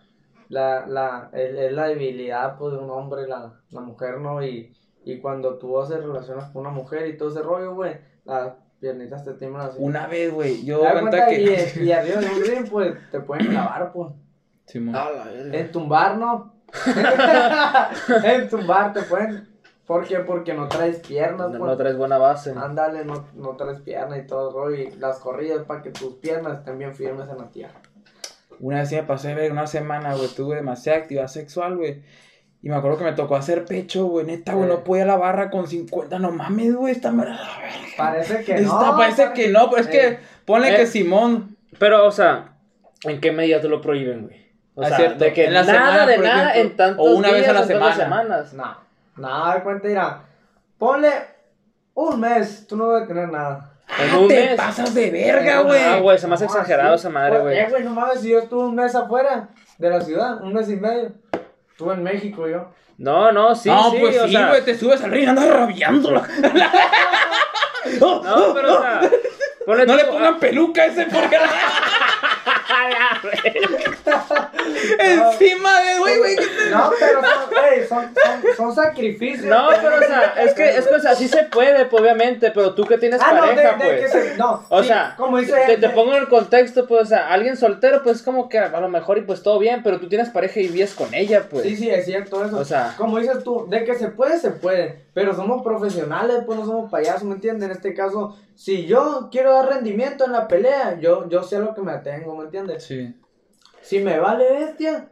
la, la, es, la debilidad pues, de un hombre, la, la mujer, ¿no? Y, y cuando tú haces relaciones con una mujer y todo ese rollo, güey, las piernitas te tiemblan así. Una vez, güey, ¿Te yo cuenta cuenta? que. Y, y arriba de un ring, pues, te pueden clavar, pues. En tumbar, ¿no? en tumbar te pueden... ¿Por qué? Porque no traes piernas, No, pues. no traes buena base. Ándale, no, no traes piernas y todo rollo. Y las corridas para que tus piernas estén bien firmes en la tierra. Una vez sí me pasé, ver una semana, güey, tuve demasiada actividad sexual, güey. Y me acuerdo que me tocó hacer pecho, güey, neta, güey, Eh. no podía la barra con 50, no mames, güey, esta verga. Parece que Esta no. parece que no, pero es que, Eh. ponle Eh. que Simón, Pero, o sea, ¿en qué medida te lo prohíben, güey? O Ah, sea, cierto. de que En la nada semana, de nada ejemplo, en tantos o una vez a días, la semana. semanas. No, nada de cuenta, mira. Ponle un mes, tú no debes tener nada. En Ah, un te mes. pasas de verga, Ah, güey. Ah, güey, se me hace No, exagerado sí. esa madre, güey. Eh, güey, no mames, si yo estuve un mes afuera de la ciudad, un mes y medio. Estuve en México yo. No, no, sí, no, sí, pues o sí, sea, güey, te subes al ring, andas rabiando. No, pero, o sea, ponle no tú, le pongan peluca a ese porque. encima de, güey, güey. No, pero son, ey, son, son, son sacrificios. No, pero, o sea, es que, es que, o sea, sí se puede, pues, obviamente, pero tú que tienes Ah, no, de, pareja, de pues. que se. No, O sí, sea, como dice. te, pongo en el contexto, pues, o sea, alguien soltero, pues, como que a lo mejor y pues todo bien, pero tú tienes pareja y vives con ella, pues. Sí, sí, es cierto eso. O sea- como dices tú, de que se puede, se puede. Pero somos profesionales, pues no somos payasos, ¿me entiendes? En este caso, si yo quiero dar rendimiento en la pelea, yo, yo sé a lo que me atengo, ¿me entiendes? Sí. Si me vale bestia,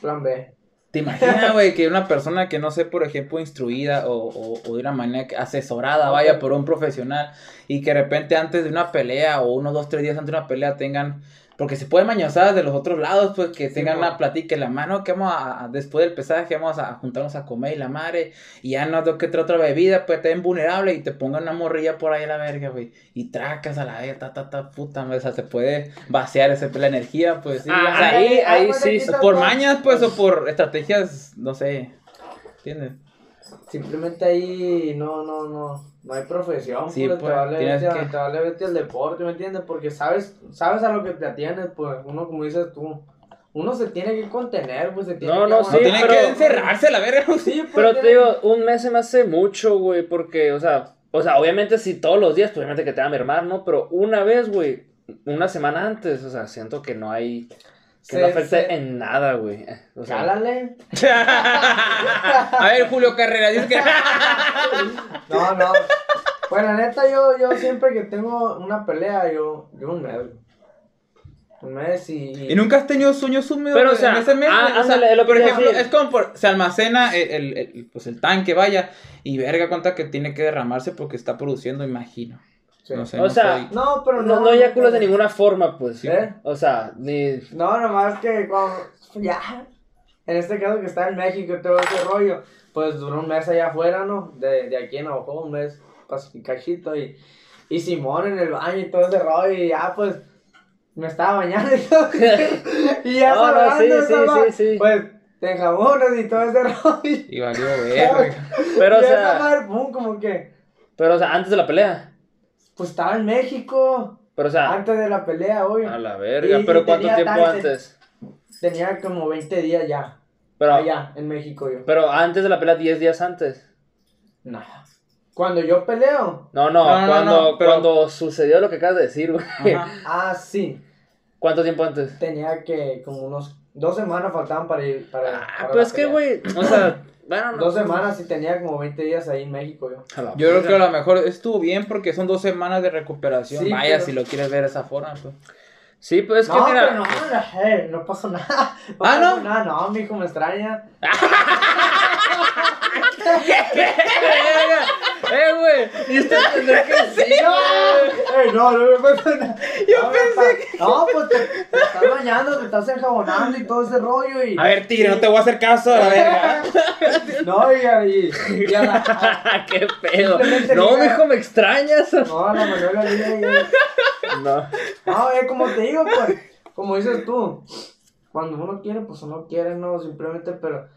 plan B. ¿Te imaginas, güey, que una persona que no sé, por ejemplo, instruida o, o, o de una manera que- asesorada vaya por un profesional y que de repente antes de una pelea o uno, dos, tres días antes de una pelea tengan, porque se pueden mañosar de los otros lados, pues que tengan una plática en la mano, que vamos a, después del pesaje vamos a juntarnos a comer y la madre, y ya no tengo que otra bebida, pues te ven vulnerable y te pongan una morrilla por ahí a la verga, güey, y tracas a la verga, ta, ta, ta, puta, o sea, se puede vaciar ese, la energía, pues, Sí, Ah, o sea, ahí, ahí ah, sí. por mañas, pues, o por estrategias, no sé, ¿entiendes? Simplemente ahí no, no, no, no hay profesión, Sí, pues, pues, te vale vete, que- te vale vete al deporte, ¿me entiendes? Porque sabes, sabes a lo que te atienes, pues, uno como dices tú, uno se tiene que contener, pues se tiene No, que no, No Sí, tienen pero- que encerrarse la verga. Sí, pues, Pero te tiene- digo, un mes se me hace mucho, güey, porque, o sea, o sea, obviamente si todos los días, pues obviamente que te va a mermar, ¿no? Pero una vez, güey, una semana antes, o sea, siento que no hay, que Se- no afecte se- en nada, güey. eh, O sea, Cálale. A ver, Julio Carrera, dices que. No, no. Pues la neta, yo, yo siempre que tengo una pelea, yo, yo un mes. Un mes y. ¿Y nunca has tenido sueños húmedos Pero, o en sea, ese mes? ah, güey? O sea, ándale, es lo que por ejemplo, decir. es como por, se almacena el, el- el- pues el tanque, vaya, y verga cuenta que tiene que derramarse porque está produciendo, imagino. Sí. No sé, O no sea, soy- No, pero no. no, no eyaculas de ninguna forma, pues. ¿Eh? O sea, ni... No, nomás que cuando. Ya. En este caso que está en México y todo ese rollo. Pues duró un mes allá afuera, ¿no? De, de aquí en Ojo, un mes. Cachito y. Y Simón en el baño y todo ese rollo. Y ya, pues. Me estaba bañando y todo. y ya No, no, sí, sí, estaba, sí, sí. Pues te enjabonas y todo ese rollo. Y valió verga. Pero, o y esa sea, madre, pum, como que. pero, o sea, antes de la pelea. Pues estaba en México. Pero, o sea, Antes de la pelea, obvio. a la verga. Y- Pero, y ¿cuánto tiempo antes? Tenía como 20 días ya. Pero, allá, en México yo. pero antes de la pelea, 10 días antes. No. Cuando yo peleo. No, no, No, no, cuando, no, pero- cuando sucedió lo que acabas de decir, güey. Ah, sí. ¿Cuánto tiempo antes? Tenía que como unos dos semanas faltaban para ir para, Ah, para pues la que, güey, o sea, bueno, no. Dos semanas y tenía como 20 días ahí en México yo. Yo creo que a lo mejor estuvo bien porque son dos semanas de recuperación. Sí, Vaya, pero- si lo quieres ver de esa forma. Pues. Sí, pues es no, que mira. pero no, no, eh, no pasó nada. No Ah, pasó ¿no? nada, no, mi hijo me extraña. eh, güey. Y usted tendrá que sí, No, güey. eh, no, no me pasó nada. Yo No, pensé que. No, pues te, te estás bañando, te estás enjabonando y todo ese rollo. Y, A ver, tigre, no te voy a hacer caso a la verga. No, y, y, y a la. Qué pedo. No, mijo, me extrañas. No, a la Manuela y- No. No, es como te digo, pues, como dices tú, cuando uno quiere, pues uno quiere, no, simplemente, pero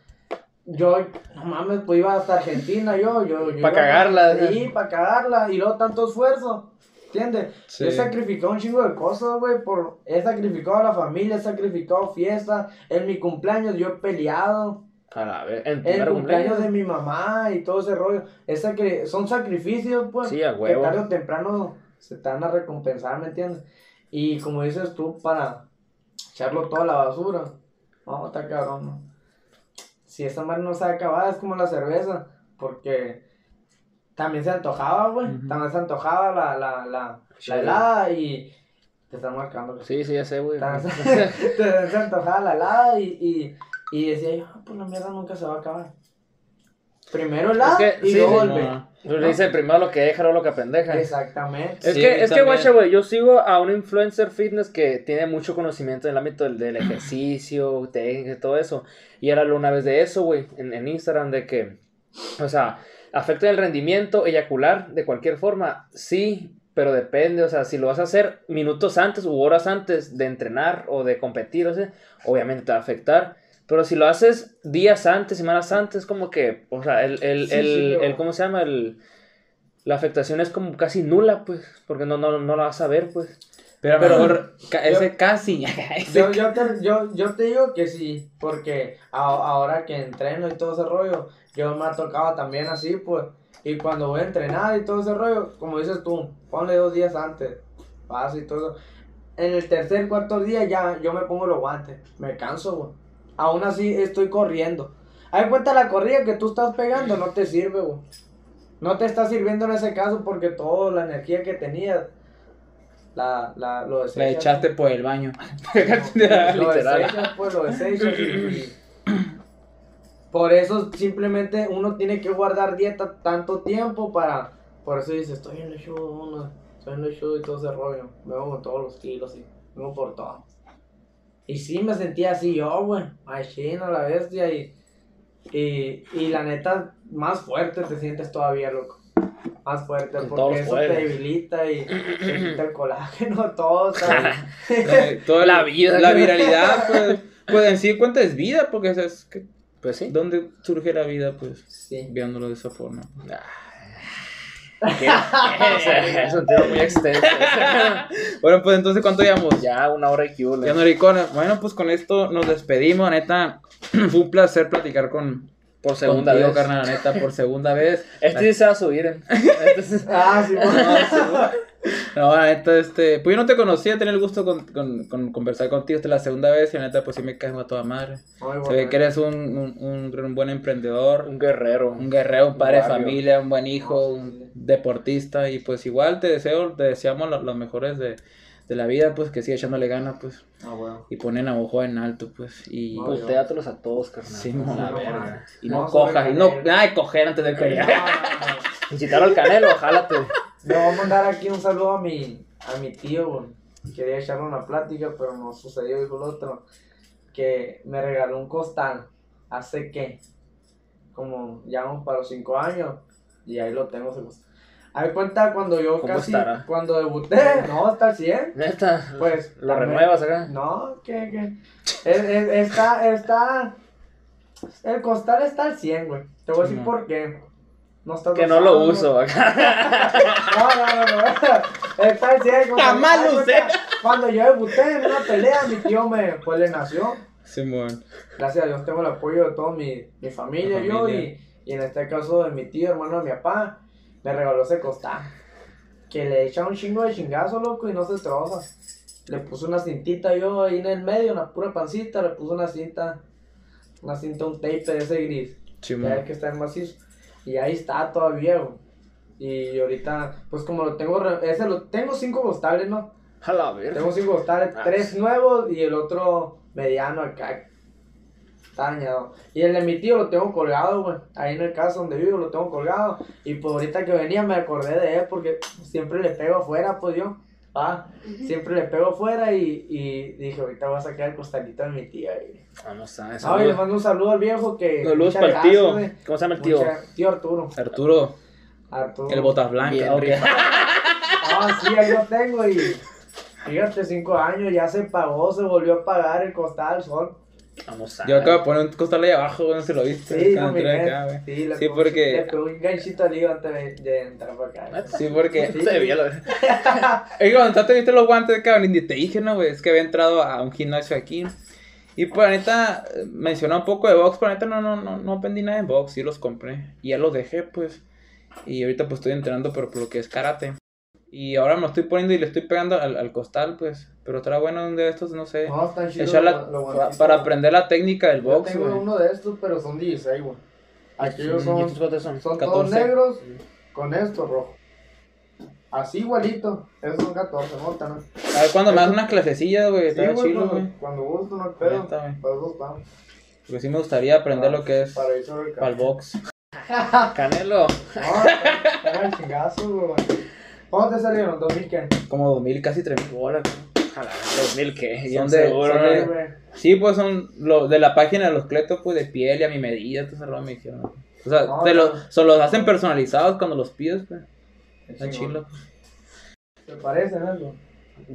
yo, no mames, pues iba hasta Argentina, yo, yo, yo. Pa' iba- cagarla. Sí, para cagarla, y luego tanto esfuerzo, ¿entiendes? Sí. He sacrificado un chingo de cosas, güey, por, he sacrificado a la familia, he sacrificado fiestas, en mi cumpleaños yo he peleado, A la ver, en el cumpleaños de mi mamá y todo ese rollo, es sacri- son sacrificios, pues, Sí, a que tarde o temprano se te van a recompensar, ¿me entiendes? Y como dices tú, para echarlo todo a la basura, no, está cabrón, ¿no? Si esa madre no se acabada, es como la cerveza, porque también se antojaba, güey, también se antojaba la, la, la, Sí. la helada y te están marcando. güey. Sí, sí, ya sé, güey. También se, te- se antojaba la helada y, y, y decía yo, pues la mierda nunca se va a acabar. Primero helada Es que, y sí, luego sí, el no. Pues le primero lo que deja, luego lo que pendeja. Exactamente. Es Sí, que, a es que, guacha, güey, yo sigo a un influencer fitness que tiene mucho conocimiento en el ámbito del, del ejercicio, técnica y todo eso. Y él habló una vez de eso, güey, en, en Instagram, de que, o sea, afecta el rendimiento eyacular de cualquier forma, sí, pero depende, o sea, si lo vas a hacer minutos antes u horas antes de entrenar o de competir, o sea, obviamente te va a afectar. Pero si lo haces días antes, semanas antes, como que, o sea, el, el, Sí, el, sí, el- ¿cómo se llama? El, la afectación es como casi nula, pues, porque no, no, no la vas a ver, pues. Pero Pero- mejor ca- ese casi. ese Yo, yo, te, yo, yo te digo que sí, porque a- ahora que entreno y todo ese rollo, yo me ha tocado también así, pues. Y cuando voy a entrenar y todo ese rollo, como dices tú, ponle dos días antes, paso y todo. En el tercer, cuarto día ya yo me pongo los guantes, me canso, güey. Aún así estoy corriendo. Hay cuenta la corrida que tú estás pegando, no te sirve, güey. No te está sirviendo en ese caso porque toda la energía que tenías, la, la, lo La desechas, echaste por el baño. lo desechas, pues lo desechas y, y por eso simplemente uno tiene que guardar dieta tanto tiempo para, por eso dice, estoy en el show, uno, estoy en el show y todo ese rollo, me vengo con todos los kilos y vengo por todo. Y sí me sentía así yo, güey, machina la bestia y, y, y la neta, más fuerte te sientes todavía, loco. Más fuerte, Con porque eso te debilita y te quita el colágeno, todo, ¿sabes? Toda La vida. La viralidad, pues. Pues en sí cuenta es vida, porque es que. Pues sí. ¿Dónde surge la vida? Pues sí. viéndolo de esa forma. ¿Qué? es un tema muy extenso. Bueno, pues entonces, ¿cuánto llevamos? ya una hora y cubo. Ya no ricona. Bueno, pues con esto nos despedimos, neta. Fue un placer platicar con Por segunda contigo, vez. carnal, neta, por segunda vez. Este sí se va a subir. ¿eh? Este sí- Ah, sí, bueno. No, la neta, este, pues yo no te conocía, tenía el gusto con, con, con conversar contigo, esta es la segunda vez y la neta, pues sí me caes a toda madre. Muy Se ve que eres un, un, un, un buen emprendedor, Un guerrero. un guerrero, un padre de familia, un buen hijo, un deportista y pues igual te deseo, te deseamos lo- los mejores de, de la vida, pues que siga echándole ganas, pues, Ah, bueno. y ponen a ojo en alto, pues, y... No, Puteátelos a todos, carnal. Sí, la no, verga. Y no No, cojas, y no, nada de coger antes de No, que no, no. Incitar al canelo, jálate. Le voy a mandar aquí un saludo a mi, a mi tío, güey. Quería echarle una plática, pero no sucedió, dijo el otro. Que me regaló un costal. Hace que, como ya vamos para los 5 años. Y ahí lo tengo. A ver, cuenta cuando yo ¿Cómo casi, estará? cuando debuté, no, hasta el 100. Neta. Pues, ¿Lo también- renuevas acá? No, que, que. Es- es- está, está. El costal está al 100, güey. Te voy a decir No. por qué. No está Que no lo uso acá. No, no, no, no. Está al 100. como- Jamás lo usé. Cuando yo debuté en una pelea, mi tío me, pues le nació. Simón, Gracias a Dios tengo el apoyo de toda mi, mi familia, yo familia. y, y en este caso de mi tío, hermano de mi papá, me regaló ese costal. Que le echa un chingo de chingazo, loco, y no se troza. Le puse una cintita yo ahí en el medio, una pura pancita, le puse una cinta, una cinta, un tape de ese gris. Ya Simón. ves que está en macizo. Y ahí está todavía, güey. Y ahorita, pues como lo tengo, ese lo tengo cinco costales, ¿no? A la verga. Tengo cinco costales, Ah, tres nuevos y el otro mediano acá. Está dañado. Y el de mi tío lo tengo colgado, güey. Ahí en el caso donde vivo lo tengo colgado. Y pues ahorita que venía me acordé de él porque siempre le pego afuera, pues yo. Ah, siempre le pego afuera y, y dije, ahorita voy a sacar el costalito de mi tía. Y... Vamos a eso. Ah, y le mando un saludo al viejo que. Saludos para el tío. ¿Cómo se llama el tío? Mucha- tío Arturo. Arturo, Arturo. el botas Enrique. Ah, sí, ahí lo tengo y. Fíjate, cinco años, ya se pagó, se volvió a pagar el costal, sol. Vamos a Yo acabo de poner un costal ahí abajo, güey, no se lo viste. Sí, no, acá, güey. Sí, Sí, porque- Le pegó un ganchito al antes de, entrar para acá. Sí, porque. Sí. Se veía verga. Es que cuando entraste viste los guantes, cabrón, y te dije, no, güey, es que había entrado a un gimnasio aquí. Y pues, la neta, eh, mencionó un poco de box, pero la neta no, no, no, no aprendí nada de box, sí los compré. Y ya los dejé, pues. Y ahorita pues estoy entrenando, pero por lo que es karate. Y ahora me lo estoy poniendo y le estoy pegando al, al costal, pues. Pero estará bueno un de estos, no sé. No, lo- lo pa- guantitos. para aprender la técnica del Yo box, tengo uno de estos, pero son 16, güey. Aquellos ¿Y son, estos cuántos son? son todos 14. negros con esto rojo. Así igualito. Esos son 14, ¿no? También. A ver, cuando me das unas clasecillas, güey, Sí, está chido, güey. cuando gusto, no hay pedo. Estamos. Porque sí me gustaría aprender lo que es Para ir sobre el para el box. Canelo. No, está está el chingazo, güey. ¿Cómo te salieron? ¿2000 qué? Como 2000, casi 3000 bolas. güey. A la verga, 2000 qué. Son de- seguro, son ¿no? de- güey. Sí, pues son lo, de la página de los cletos, pues de piel y a mi medida, todo rollo me dijeron. O sea, No, te no. los hacen personalizados cuando los pides, pues. Está chingón. chido. pues. ¿Te parecen algo?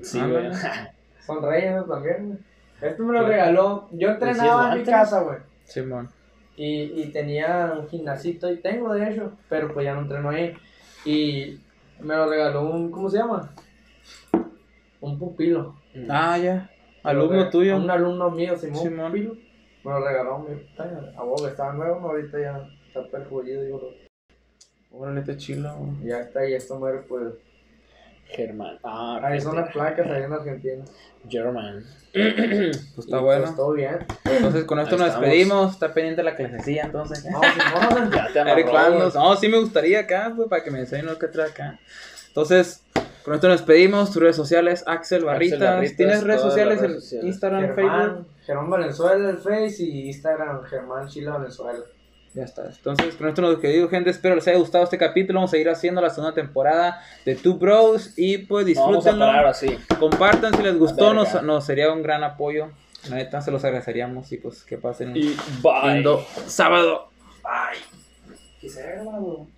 Sí, Ah, güey. no. Son reyes también, güey. Este me lo regaló. Yo ¿Y entrenaba si en mi casa, güey. Simón. Y, y tenía un gimnasito y tengo de hecho, pero pues ya no entreno ahí. Y me lo regaló un, ¿cómo se llama? Un pupilo. Ah, ya. Me Alumno regaló- tuyo. Un alumno mío, Simón Simón. Pupilo. Me lo regaló mi a vos, estaba nuevo, no, ahorita ya está perjudido, digo. Órale, está güey. Ya está, y esto muere pues. Germán. Ah, Ahí son las placas allá en Argentina. German. Pues está Y, bueno. Pues, todo bien. Entonces con esto Ahí nos estamos. despedimos. Está pendiente la clasecilla, entonces. No, Simón. Ya te amarró. No, sí me gustaría acá, pues, para que me enseñen lo que trae acá. Entonces, con esto nos despedimos. Tus redes sociales, Axel Barritas. Barritas, ¿Tienes redes sociales redes en sociales. Instagram, Facebook? Germán, Germán Valenzuela el Face y Instagram Germán Chile Valenzuela. Ya está. Entonces, con esto nos despedimos, gente. Espero les haya gustado este capítulo. Vamos a seguir haciendo la segunda temporada de Two Bros. Y pues disfrútenlo. así. Compartan si les gustó. Nos, sería un gran apoyo. La neta, se los agradeceríamos. Y pues que pasen un Y bye. lindo sábado. Hermano.